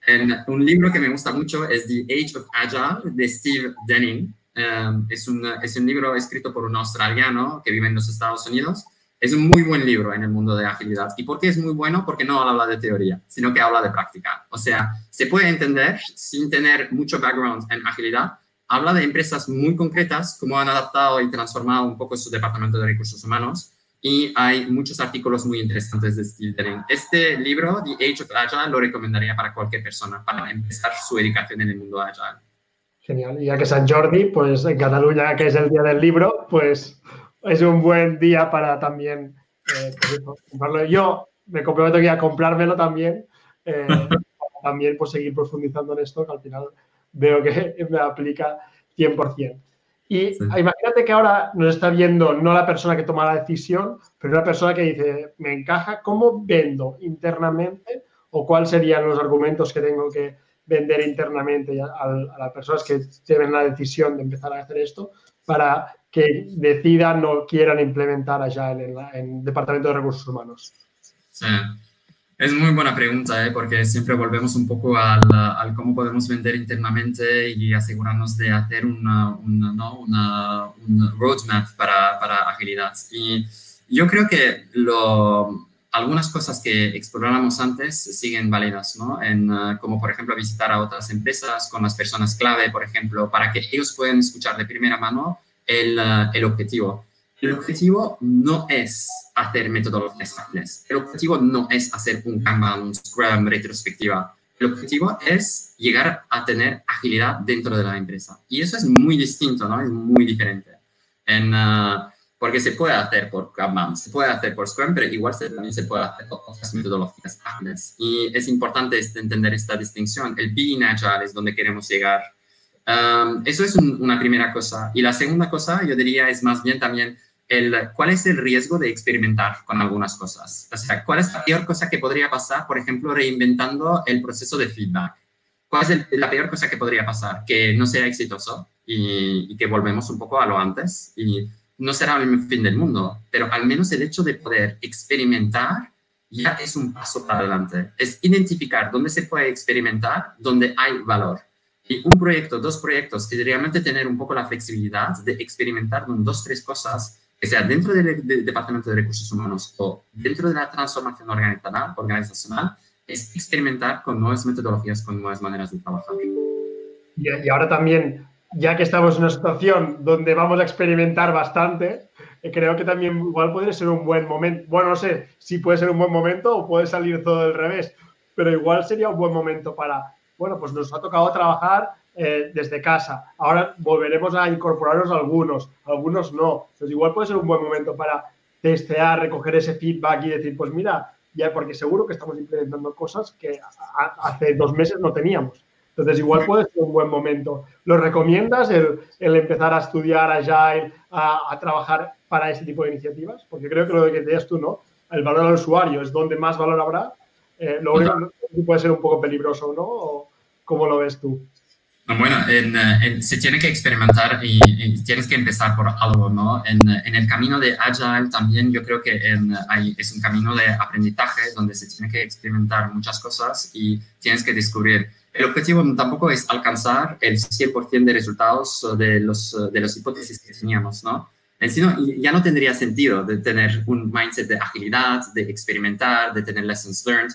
[SPEAKER 2] En, un libro que me gusta mucho es The Age of Agile de Steve Denning. Um, es, un, es un libro escrito por un australiano que vive en los Estados Unidos es un muy buen libro en el mundo de agilidad. ¿Y por qué es muy bueno? Porque no habla de teoría, sino que habla de práctica. O sea, se puede entender sin tener mucho background en agilidad. Habla de empresas muy concretas, cómo han adaptado y transformado un poco su departamento de recursos humanos. Y hay muchos artículos muy interesantes de Steve Denning. Este libro, The Age of Agile, lo recomendaría para cualquier persona para empezar su educación en el mundo agile.
[SPEAKER 1] Genial. Y ya que San Jordi, pues en Cataluña, que es el día del libro, pues es un buen día para también eh, pues comprarlo. Yo me comprometo aquí a comprármelo también, eh, también pues seguir profundizando en esto, que al final veo que me aplica 100%. Y imagínate que ahora nos está viendo no la persona que toma la decisión, pero una persona que dice, me encaja, ¿cómo vendo internamente? ¿O cuáles serían los argumentos que tengo que vender internamente a, a las personas que tienen la decisión de empezar a hacer esto para que decidan o quieran implementar allá en el Departamento de Recursos Humanos?
[SPEAKER 2] Sí. Es muy buena pregunta, ¿eh? porque siempre volvemos un poco al, al, cómo podemos vender internamente y asegurarnos de hacer una, una, ¿no? una un roadmap para, para, agilidad. Y yo creo que lo, algunas cosas que exploramos antes siguen válidas, ¿no? En, uh, como por ejemplo visitar a otras empresas con las personas clave, por ejemplo, para que ellos puedan escuchar de primera mano el, el objetivo. El objetivo no es hacer metodologías ágiles. El objetivo no es hacer un Kanban, un Scrum, retrospectiva. El objetivo es llegar a tener agilidad dentro de la empresa. Y eso es muy distinto, ¿no? Es muy diferente. En, uh, porque se puede hacer por Kanban, se puede hacer por Scrum, pero igual se, también se puede hacer por otras metodologías ágiles. Y es importante entender esta distinción. El Being Agile es donde queremos llegar. Eso es un, una primera cosa. Y la segunda cosa, yo diría, es más bien también el, cuál es el riesgo de experimentar con algunas cosas. O sea, cuál es la peor cosa que podría pasar, por ejemplo, reinventando el proceso de feedback. ¿Cuál es la peor cosa que podría pasar? Que no sea exitoso y, y, que volvemos un poco a lo antes. Y no será el fin del mundo, pero al menos el hecho de poder experimentar ya es un paso para adelante. Es identificar dónde se puede experimentar, dónde hay valor. Y un proyecto, dos proyectos, que realmente tener un poco la flexibilidad de experimentar con dos, tres cosas que sea dentro del, Departamento de Recursos Humanos o dentro de la transformación organizacional, organizacional es experimentar con nuevas metodologías, con nuevas maneras de trabajar.
[SPEAKER 1] Y, y, ahora también, ya que estamos en una situación donde vamos a experimentar bastante, eh, creo que también igual puede ser un buen momento. Bueno, no sé si puede ser un buen momento o puede salir todo del revés, pero igual sería un buen momento para, bueno, pues nos ha tocado trabajar eh, desde casa. Ahora volveremos a incorporarnos algunos, algunos no. Entonces igual puede ser un buen momento para testear, recoger ese feedback y decir, pues mira, ya porque seguro que estamos implementando cosas que hace dos meses no teníamos. Entonces igual puede ser un buen momento. ¿Lo recomiendas el, el empezar a estudiar Agile, a, a, trabajar para ese tipo de iniciativas? Porque creo que lo que decías tú, ¿no? El valor al usuario es donde más valor habrá. Eh, lo único puede ser un poco peligroso, ¿no? ¿O ¿Cómo lo ves tú?
[SPEAKER 2] Bueno, en, en, se tiene que experimentar y, y, tienes que empezar por algo, ¿no? En, en el camino de Agile también yo creo que hay, es un camino de aprendizaje donde se tiene que experimentar muchas cosas y tienes que descubrir. El objetivo tampoco es alcanzar el 100% de resultados de los, de las hipótesis que teníamos, ¿no? Sino, ya no tendría sentido de tener un mindset de agilidad, de experimentar, de tener lessons learned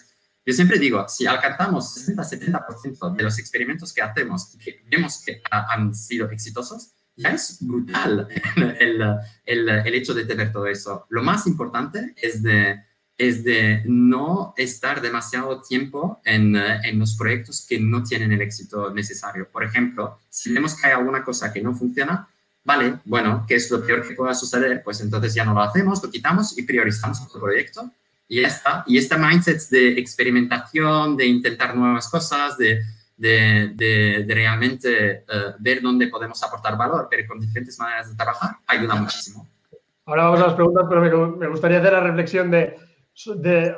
[SPEAKER 2] yo siempre digo, si alcanzamos 60-70% de los experimentos que hacemos y que vemos que han sido exitosos, ya es brutal el, el, el, hecho de tener todo eso. Lo más importante es de, es de no estar demasiado tiempo en, en, los proyectos que no tienen el éxito necesario. Por ejemplo, si vemos que hay alguna cosa que no funciona, vale, bueno, ¿qué es lo peor que pueda suceder? Pues entonces ya no lo hacemos, lo quitamos y priorizamos otro proyecto y ya está. Y este mindset de experimentación, de intentar nuevas cosas, de, de, de, de realmente uh, ver dónde podemos aportar valor, pero con diferentes maneras de trabajar, ayuda muchísimo.
[SPEAKER 1] Ahora vamos a las preguntas, pero me, gustaría hacer la reflexión de, de,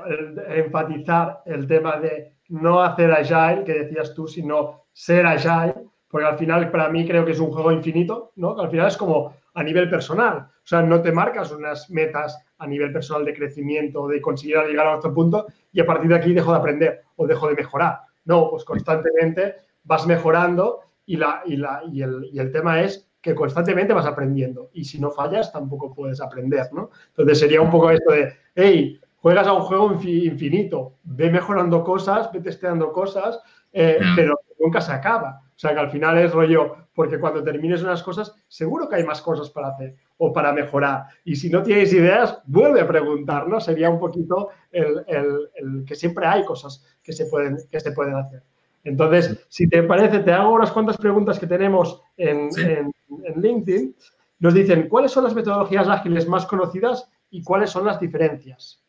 [SPEAKER 1] enfatizar el tema de no hacer agile, que decías tú, sino ser agile, porque al final para mí creo que es un juego infinito, ¿no? Que al final es como a nivel personal, o sea, no te marcas unas metas a nivel personal de crecimiento, de conseguir llegar a otro punto y a partir de aquí dejo de aprender o dejo de mejorar. No, pues constantemente vas mejorando y, la, y, la, y, el, y el tema es que constantemente vas aprendiendo y si no fallas tampoco puedes aprender, ¿no? Entonces sería un poco esto de, hey, juegas a un juego infinito, ve mejorando cosas, ve testeando cosas, eh, pero nunca se acaba. O sea que al final es rollo, porque cuando termines unas cosas, seguro que hay más cosas para hacer o para mejorar. Y si no tienes ideas, vuelve a preguntar, ¿no? Sería un poquito el, el, el que siempre hay cosas que se pueden, que se pueden hacer. Entonces, si te parece, te hago unas cuantas preguntas que tenemos en, sí. en, en LinkedIn. Nos dicen, ¿cuáles son las metodologías ágiles más conocidas y cuáles son las diferencias?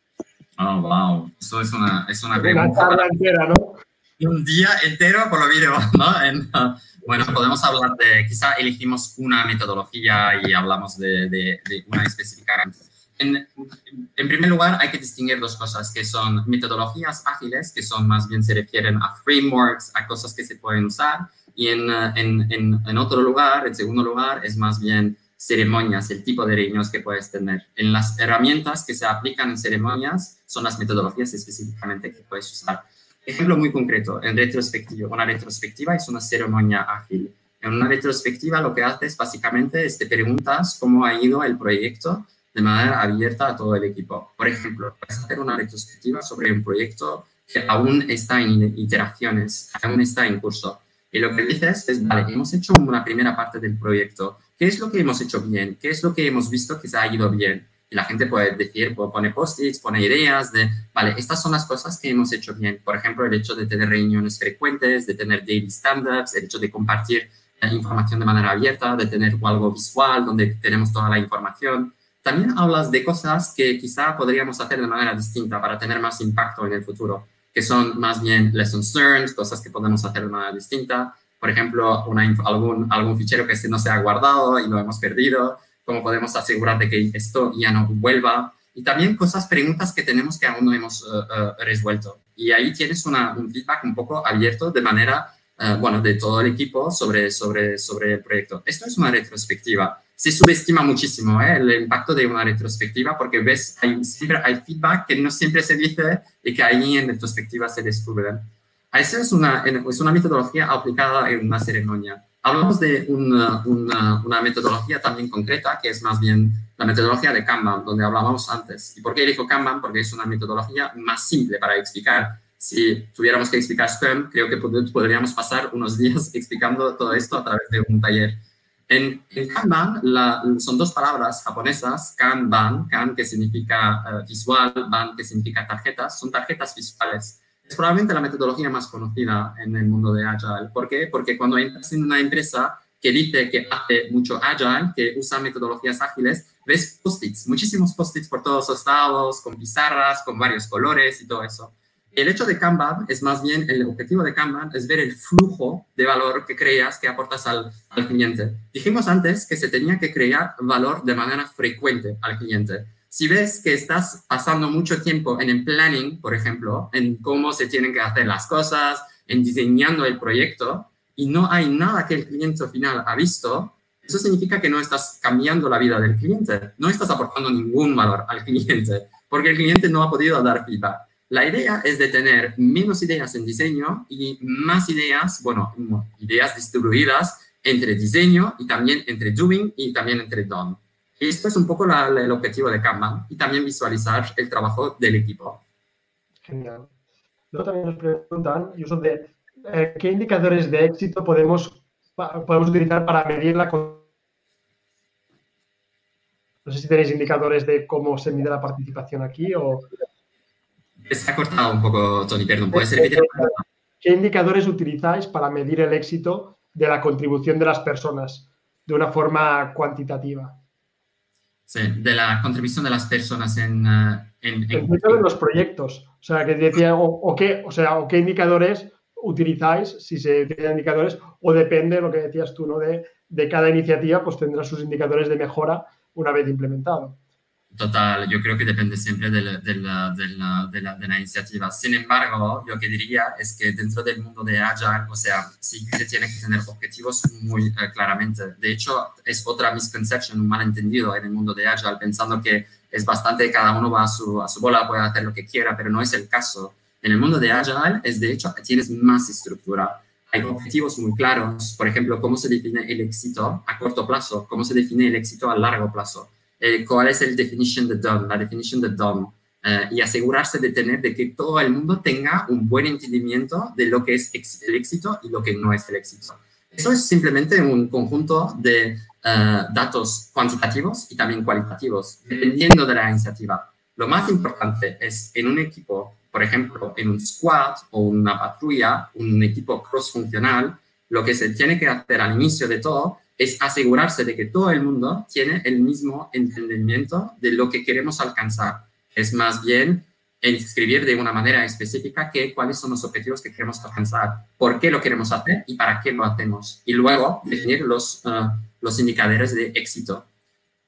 [SPEAKER 2] Oh, wow. Eso es una, es una pregunta.
[SPEAKER 1] Una charla entera, ¿no?
[SPEAKER 2] Un día entero por lo video, ¿no? En, Bueno, podemos hablar de, quizá elegimos una metodología y hablamos de, de, de una específica. En, en, primer lugar, hay que distinguir dos cosas, que son metodologías ágiles, que son más bien se refieren a frameworks, a cosas que se pueden usar, y en, en otro lugar, en segundo lugar, es más bien ceremonias, el tipo de reuniones que puedes tener. En las herramientas que se aplican en ceremonias son las metodologías específicamente que puedes usar. Ejemplo muy concreto, en retrospectiva. Una retrospectiva es una ceremonia ágil. En una retrospectiva lo que haces básicamente es te preguntas cómo ha ido el proyecto de manera abierta a todo el equipo. Por ejemplo, puedes hacer una retrospectiva sobre un proyecto que aún está en iteraciones, aún está en curso. Y lo que dices es, vale, hemos hecho una primera parte del proyecto. ¿Qué es lo que hemos hecho bien? ¿Qué es lo que hemos visto que se ha ido bien? La gente puede decir, pone post-its, pone ideas de, vale, estas son las cosas que hemos hecho bien. Por ejemplo, el hecho de tener reuniones frecuentes, de tener daily stand-ups, el hecho de compartir la información de manera abierta, de tener algo visual donde tenemos toda la información. También hablas de cosas que quizá podríamos hacer de manera distinta para tener más impacto en el futuro, que son más bien lessons learned, cosas que podemos hacer de manera distinta. Por ejemplo, una, algún, algún fichero que no se ha guardado y lo hemos perdido cómo podemos asegurar de que esto ya no vuelva y también cosas, preguntas que tenemos que aún no hemos eh, eh, resuelto. Y ahí tienes una, un feedback un poco abierto de manera, uh, bueno, de todo el equipo sobre, sobre, sobre el proyecto. Esto es una retrospectiva. Se subestima muchísimo el impacto de una retrospectiva porque ves, hay, siempre hay feedback que no siempre se dice y que ahí en retrospectiva se descubre. Esa es una, es una metodología aplicada en una ceremonia. Hablamos de una, una, metodología también concreta, que es más bien la metodología de Kanban, donde hablábamos antes. ¿Y por qué elijo Kanban? Porque es una metodología más simple para explicar. Si tuviéramos que explicar Scrum, creo que podríamos pasar unos días explicando todo esto a través de un taller. En, en Kanban la, son dos palabras japonesas, Kanban, Kan que significa eh, visual, Ban que significa tarjetas, son tarjetas visuales es probablemente la metodología más conocida en el mundo de Agile. ¿Por qué? Porque cuando entras en una empresa que dice que hace mucho Agile, que usa metodologías ágiles, ves post-its, muchísimos post-its por todos los lados, con pizarras, con varios colores y todo eso. El hecho de Kanban es más bien, el objetivo de Kanban es ver el flujo de valor que creas que aportas al, al cliente. Dijimos antes que se tenía que crear valor de manera frecuente al cliente. Si ves que estás pasando mucho tiempo en el planning, por ejemplo, en cómo se tienen que hacer las cosas, en diseñando el proyecto, y no hay nada que el cliente final ha visto, eso significa que no estás cambiando la vida del cliente, no estás aportando ningún valor al cliente, porque el cliente no ha podido dar feedback. La idea es de tener menos ideas en diseño y más ideas, bueno, ideas distribuidas entre diseño y también entre doing y también entre done. Esto es un poco el objetivo de Kanban y también visualizar el trabajo del equipo.
[SPEAKER 1] Genial. Luego también nos preguntan, de eh, qué indicadores de éxito podemos, podemos utilizar para medir la... No sé si tenéis indicadores de cómo se mide la participación aquí o...
[SPEAKER 2] Se ha cortado un poco, Tony, perdón. ¿Puedes repetir?
[SPEAKER 1] ¿Qué indicadores utilizáis para medir el éxito de la contribución de las personas de una forma cuantitativa?
[SPEAKER 2] Sí, de la contribución de las personas en... Uh, en,
[SPEAKER 1] en, los proyectos. O sea, que decía, o, qué, o sea, o qué indicadores utilizáis, si se utilizan indicadores, o depende, lo que decías tú, ¿no? De, de cada iniciativa, pues tendrá sus indicadores de mejora una vez implementado.
[SPEAKER 2] Total, yo creo que depende siempre de la, de, la, de, la, de, la, iniciativa. Sin embargo, lo que diría es que dentro del mundo de Agile, o sea, sí se tiene que tener objetivos muy eh, claramente. De hecho, es otra misconception, un malentendido en el mundo de Agile, pensando que es bastante, cada uno va a su, a su bola, puede hacer lo que quiera, pero no es el caso. En el mundo de Agile es de hecho, tienes más estructura. Hay objetivos muy claros, por ejemplo, cómo se define el éxito a corto plazo, cómo se define el éxito a largo plazo eh, cuál es el definition de done, la definición de done, eh, y asegurarse de tener, de que todo el mundo tenga un buen entendimiento de lo que es el éxito y lo que no es el éxito. Eso es simplemente un conjunto de eh, datos cuantitativos y también cualitativos, dependiendo de la iniciativa. Lo más importante es en un equipo, por ejemplo, en un squad o una patrulla, un equipo cross-funcional, lo que se tiene que hacer al inicio de todo es asegurarse de que todo el mundo tiene el mismo entendimiento de lo que queremos alcanzar. Es más bien escribir de una manera específica que, cuáles son los objetivos que queremos alcanzar, por qué lo queremos hacer y para qué lo hacemos. Y luego definir los, uh, los indicadores de éxito.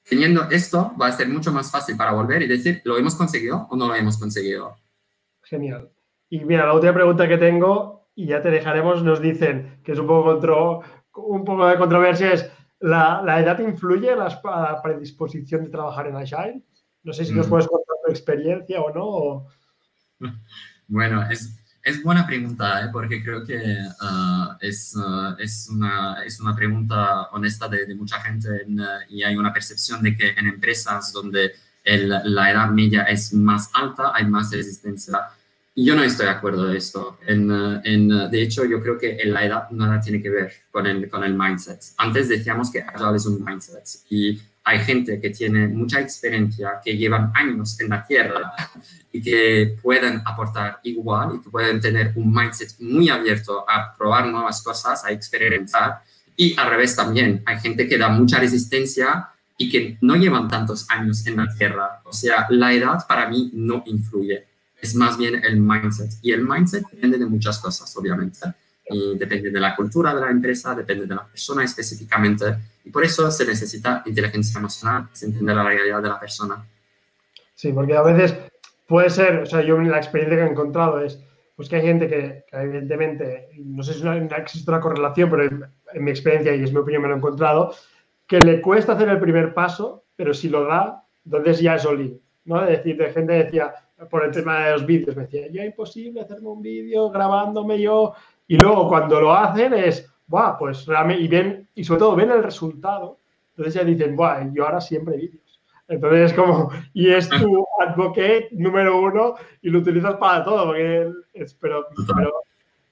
[SPEAKER 2] Teniendo esto, va a ser mucho más fácil para volver y decir, ¿lo hemos conseguido o no lo hemos conseguido?
[SPEAKER 1] Genial. Y mira, la última pregunta que tengo, y ya te dejaremos, nos dicen, que es un poco, un poco de controversia, es, ¿la, ¿la edad influye en la, predisposición de trabajar en Agile? No sé si nos mm. puedes contar tu experiencia o
[SPEAKER 2] no. Bueno, es, es buena pregunta, ¿eh? porque creo que ah, es, ah, es, una, es una pregunta honesta de, mucha gente ah, y hay una percepción de que en empresas donde el, la edad media es más alta hay más resistencia. Yo no estoy de acuerdo de esto. En, en, de hecho, yo creo que la edad nada tiene que ver con el, con el mindset. Antes decíamos que Agile es un mindset y hay gente que tiene mucha experiencia, que llevan años en la tierra y que pueden aportar igual y que pueden tener un mindset muy abierto a probar nuevas cosas, a experimentar. Y al revés también, hay gente que da mucha resistencia y que no llevan tantos años en la tierra. O sea, la edad para mí no influye, es más bien el mindset. Y el mindset depende de muchas cosas, obviamente y depende de la cultura de la empresa, depende de la persona específicamente, y por eso se necesita inteligencia emocional, se entender la realidad de la persona.
[SPEAKER 1] Sí, porque a veces puede ser, o sea, yo la experiencia que he encontrado es, pues que hay gente que, evidentemente, no sé si existe una correlación, pero en, mi experiencia, y es mi opinión, me lo he encontrado, que le cuesta hacer el primer paso, pero si lo da, entonces ya es all ¿no? Es decir, de gente decía, por el tema de los vídeos, me decía, ya es imposible hacerme un vídeo grabándome yo y luego cuando lo hacen es, Buah, pues realmente, y ven, y sobre todo ven el resultado, entonces ya dicen, Buah, yo ahora siempre vídeos. Entonces es como, y es tu advocate número uno y lo utilizas para todo, porque es, pero, pero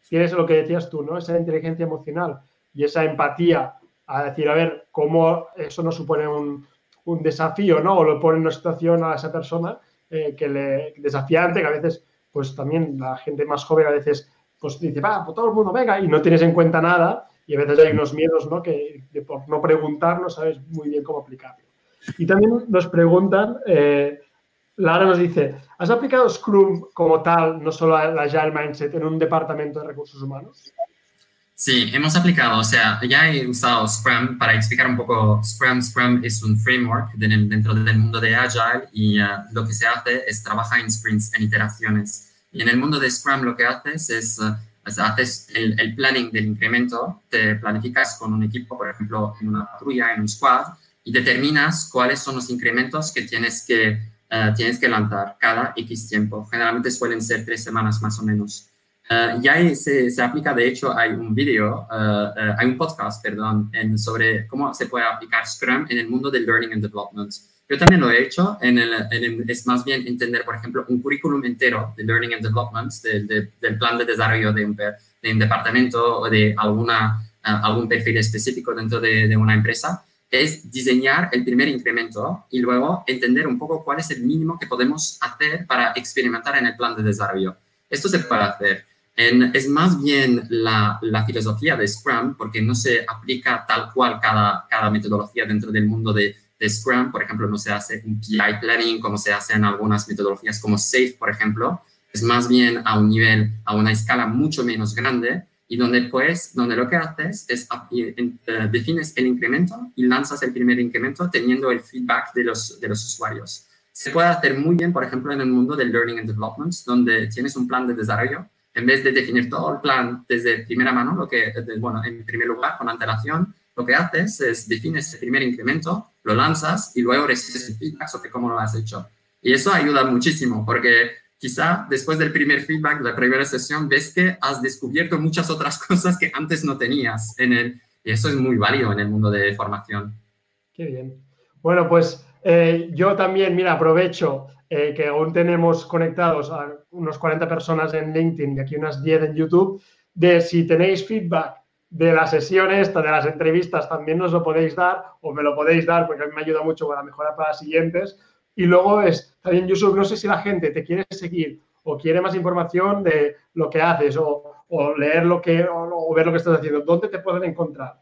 [SPEAKER 1] tienes lo que decías tú, ¿no? Esa inteligencia emocional y esa empatía a decir, a ver, cómo eso no supone un, un desafío, ¿no? O lo pone en una situación a esa persona eh, que le desafiante, que a veces, pues también la gente más joven a veces pues dice, va, pues todo el mundo venga y no tienes en cuenta nada y a veces hay unos miedos, ¿no? Que, por no preguntar no sabes muy bien cómo aplicarlo. Y también nos preguntan, eh, Lara nos dice, ¿has aplicado Scrum como tal, no solo la Agile Mindset, en un departamento de recursos humanos?
[SPEAKER 2] Sí, hemos aplicado, o sea, ya he usado Scrum para explicar un poco, Scrum, Scrum es un framework dentro del mundo de Agile y uh, lo que se hace es trabajar en sprints, en iteraciones. Y en el mundo de Scrum lo que haces es, uh, haces el, planning del incremento, te planificas con un equipo, por ejemplo, en una patrulla, en un squad, y determinas cuáles son los incrementos que tienes que, uh, tienes que lanzar cada X tiempo. Generalmente suelen ser tres semanas más o menos. Uh, ya se, se, aplica, de hecho, hay un video, hay un podcast, perdón, en, sobre cómo se puede aplicar Scrum en el mundo del Learning and Development. Yo también lo he hecho, en el, es más bien entender, por ejemplo, un currículum entero de Learning and Development, del plan de desarrollo de un, de un departamento o de alguna, ah, algún perfil específico dentro de, de, una empresa, es diseñar el primer incremento y luego entender un poco cuál es el mínimo que podemos hacer para experimentar en el plan de desarrollo. Esto se puede hacer. En, es más bien la, la, filosofía de Scrum, porque no se aplica tal cual cada, cada metodología dentro del mundo de de Scrum, por ejemplo, no se hace un PI planning como se hace en algunas metodologías como SAFe, por ejemplo, es más bien a un nivel, a una escala mucho menos grande y donde pues, donde lo que haces es uh, defines el incremento y lanzas el primer incremento teniendo el feedback de los, de los usuarios. Se puede hacer muy bien, por ejemplo, en el mundo del Learning and Development, donde tienes un plan de desarrollo, en vez de definir todo el plan desde primera mano, lo que, bueno, en primer lugar, con antelación, lo que haces es defines el primer incremento, lo lanzas y luego recibes el feedback sobre cómo lo has hecho. Y eso ayuda muchísimo porque quizá después del primer feedback, la primera sesión, ves que has descubierto muchas otras cosas que antes no tenías en el, y eso es muy válido en el mundo de formación.
[SPEAKER 1] Qué bien. Bueno, pues eh, yo también, mira, aprovecho eh, que aún tenemos conectados a unos 40 personas en LinkedIn y aquí unas 10 en YouTube, de si tenéis feedback de la sesión esta, de las entrevistas, también nos lo podéis dar o me lo podéis dar porque a mí me ayuda mucho para mejorar para las siguientes. Y luego es, también YouTube, no sé si la gente te quiere seguir o quiere más información de lo que haces o, leer lo que, o, ver lo que estás haciendo. ¿Dónde te pueden encontrar?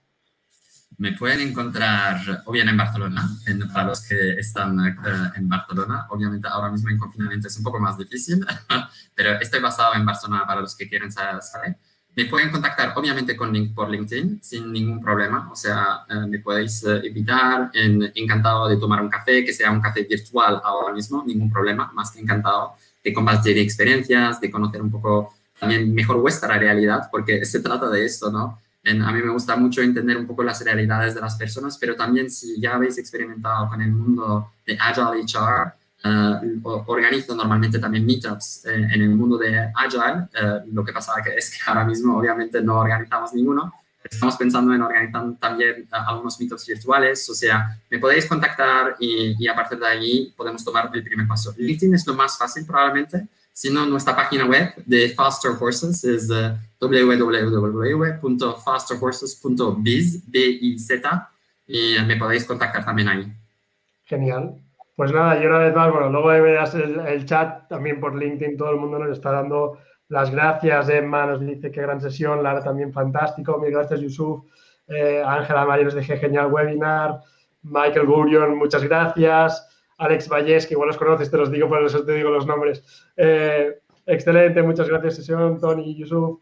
[SPEAKER 2] Me pueden encontrar o bien en Barcelona, para los que están eh, en Barcelona. Obviamente ahora mismo en confinamiento es un poco más difícil, pero estoy basado en Barcelona para los que quieren saber. Me pueden contactar obviamente con link por LinkedIn sin ningún problema. O sea, eh, me podéis eh, invitar. En, encantado de tomar un café, que sea un café virtual ahora mismo, ningún problema. Más que encantado de compartir experiencias, de conocer un poco también mejor vuestra realidad, porque se trata de esto, ¿no? A mí me gusta mucho entender un poco las realidades de las personas, pero también si ya habéis experimentado con el mundo de Agile HR, uh, organizo normalmente también meetups eh, en el mundo de Agile. Eh, lo que pasa es que ahora mismo obviamente no organizamos ninguno. Estamos pensando en organizar también algunos meetups virtuales, o sea, me podéis contactar y, y a partir de allí podemos tomar el primer paso. LinkedIn es lo más fácil probablemente, sino nuestra página web de Faster Horses es uh, www.fasterhorses.biz, y me podéis contactar también ahí.
[SPEAKER 1] Genial. Pues nada, y una vez más, bueno, luego verás el, el, chat también por LinkedIn, todo el mundo nos está dando las gracias. Emma nos dice qué gran sesión, Lara también fantástico, mil gracias Yusuf, eh, Ángela María nos dice genial webinar, Michael Gurion, muchas gracias. Alex Vallés, que igual los conoces, te los digo, por eso te digo los nombres. Eh, excelente, muchas gracias, sesión, Tony, Yusuf,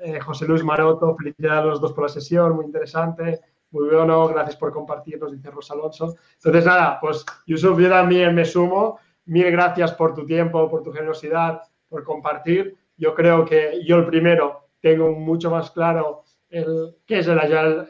[SPEAKER 1] eh, José Luis Maroto, felicidades a los dos por la sesión, muy interesante, muy bueno, gracias por compartirnos, dice Rosa Alonso. Entonces, nada, pues Yusuf, yo también me sumo, mil gracias por tu tiempo, por tu generosidad, por compartir. Yo creo que yo el primero tengo mucho más claro el, qué es el Agile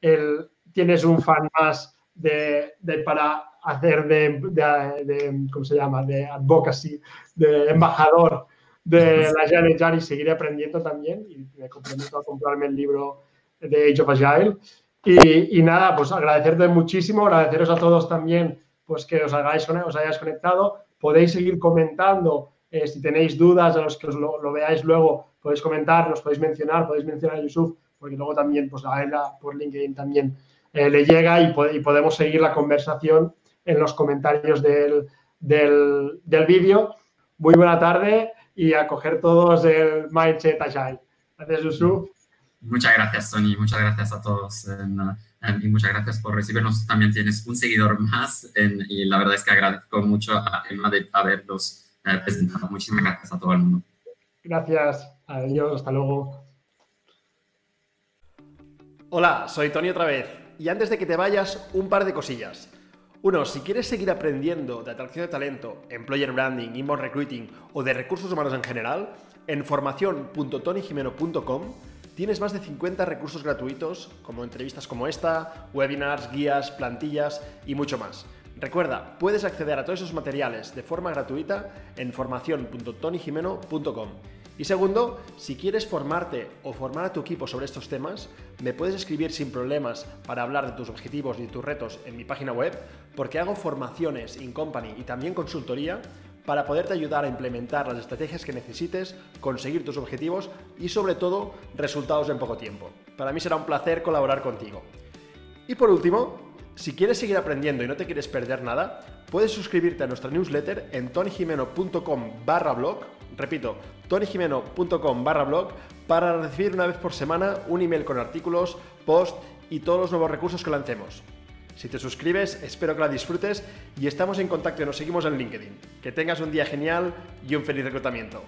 [SPEAKER 1] el, tienes un fan más de, de para hacer de, de, ¿cómo se llama?, de advocacy, de embajador de la Agile y seguiré aprendiendo también y me comprometo a comprarme el libro de Age of Agile. Y, y, nada, pues agradecerte muchísimo, agradeceros a todos también pues que os, hagáis, os hayáis conectado. Podéis seguir comentando eh, si tenéis dudas, a los que os lo, veáis luego, podéis comentar, nos podéis mencionar, podéis mencionar a Yusuf, porque luego también pues a él por LinkedIn también eh, le llega y, y podemos seguir la conversación en los comentarios del, del, del vídeo. Muy buena tarde y a coger todos el Mindset Agile. Gracias, Yusuf.
[SPEAKER 2] Muchas gracias, Tony. Muchas gracias a todos. y muchas gracias por recibirnos. También tienes un seguidor más y la verdad es que agradezco mucho a Emma de haberlos eh, presentado. Muchísimas gracias a todo el mundo.
[SPEAKER 1] Gracias. Adiós. Hasta luego.
[SPEAKER 3] Hola, soy Tony otra vez. Y antes de que te vayas, un par de cosillas. Uno, si quieres seguir aprendiendo de atracción de talento, employer branding, inbound recruiting o de recursos humanos en general, en formación.tonyjimeno.com tienes más de 50 recursos gratuitos como entrevistas como esta, webinars, guías, plantillas y mucho más. Recuerda, puedes acceder a todos esos materiales de forma gratuita en formación.tonyjimeno.com. Y segundo, si quieres formarte o formar a tu equipo sobre estos temas, me puedes escribir sin problemas para hablar de tus objetivos y tus retos en mi página web, porque hago formaciones in company y también consultoría para poderte ayudar a implementar las estrategias que necesites, conseguir tus objetivos y sobre todo resultados en poco tiempo. Para mí será un placer colaborar contigo. Y por último, si quieres seguir aprendiendo y no te quieres perder nada, puedes suscribirte a nuestra newsletter en tonyjimeno.com barra blog Repito, tonyjimeno.com barra blog para recibir una vez por semana un email con artículos, post y todos los nuevos recursos que lancemos. Si te suscribes, espero que la disfrutes y estamos en contacto y nos seguimos en LinkedIn. Que tengas un día genial y un feliz reclutamiento.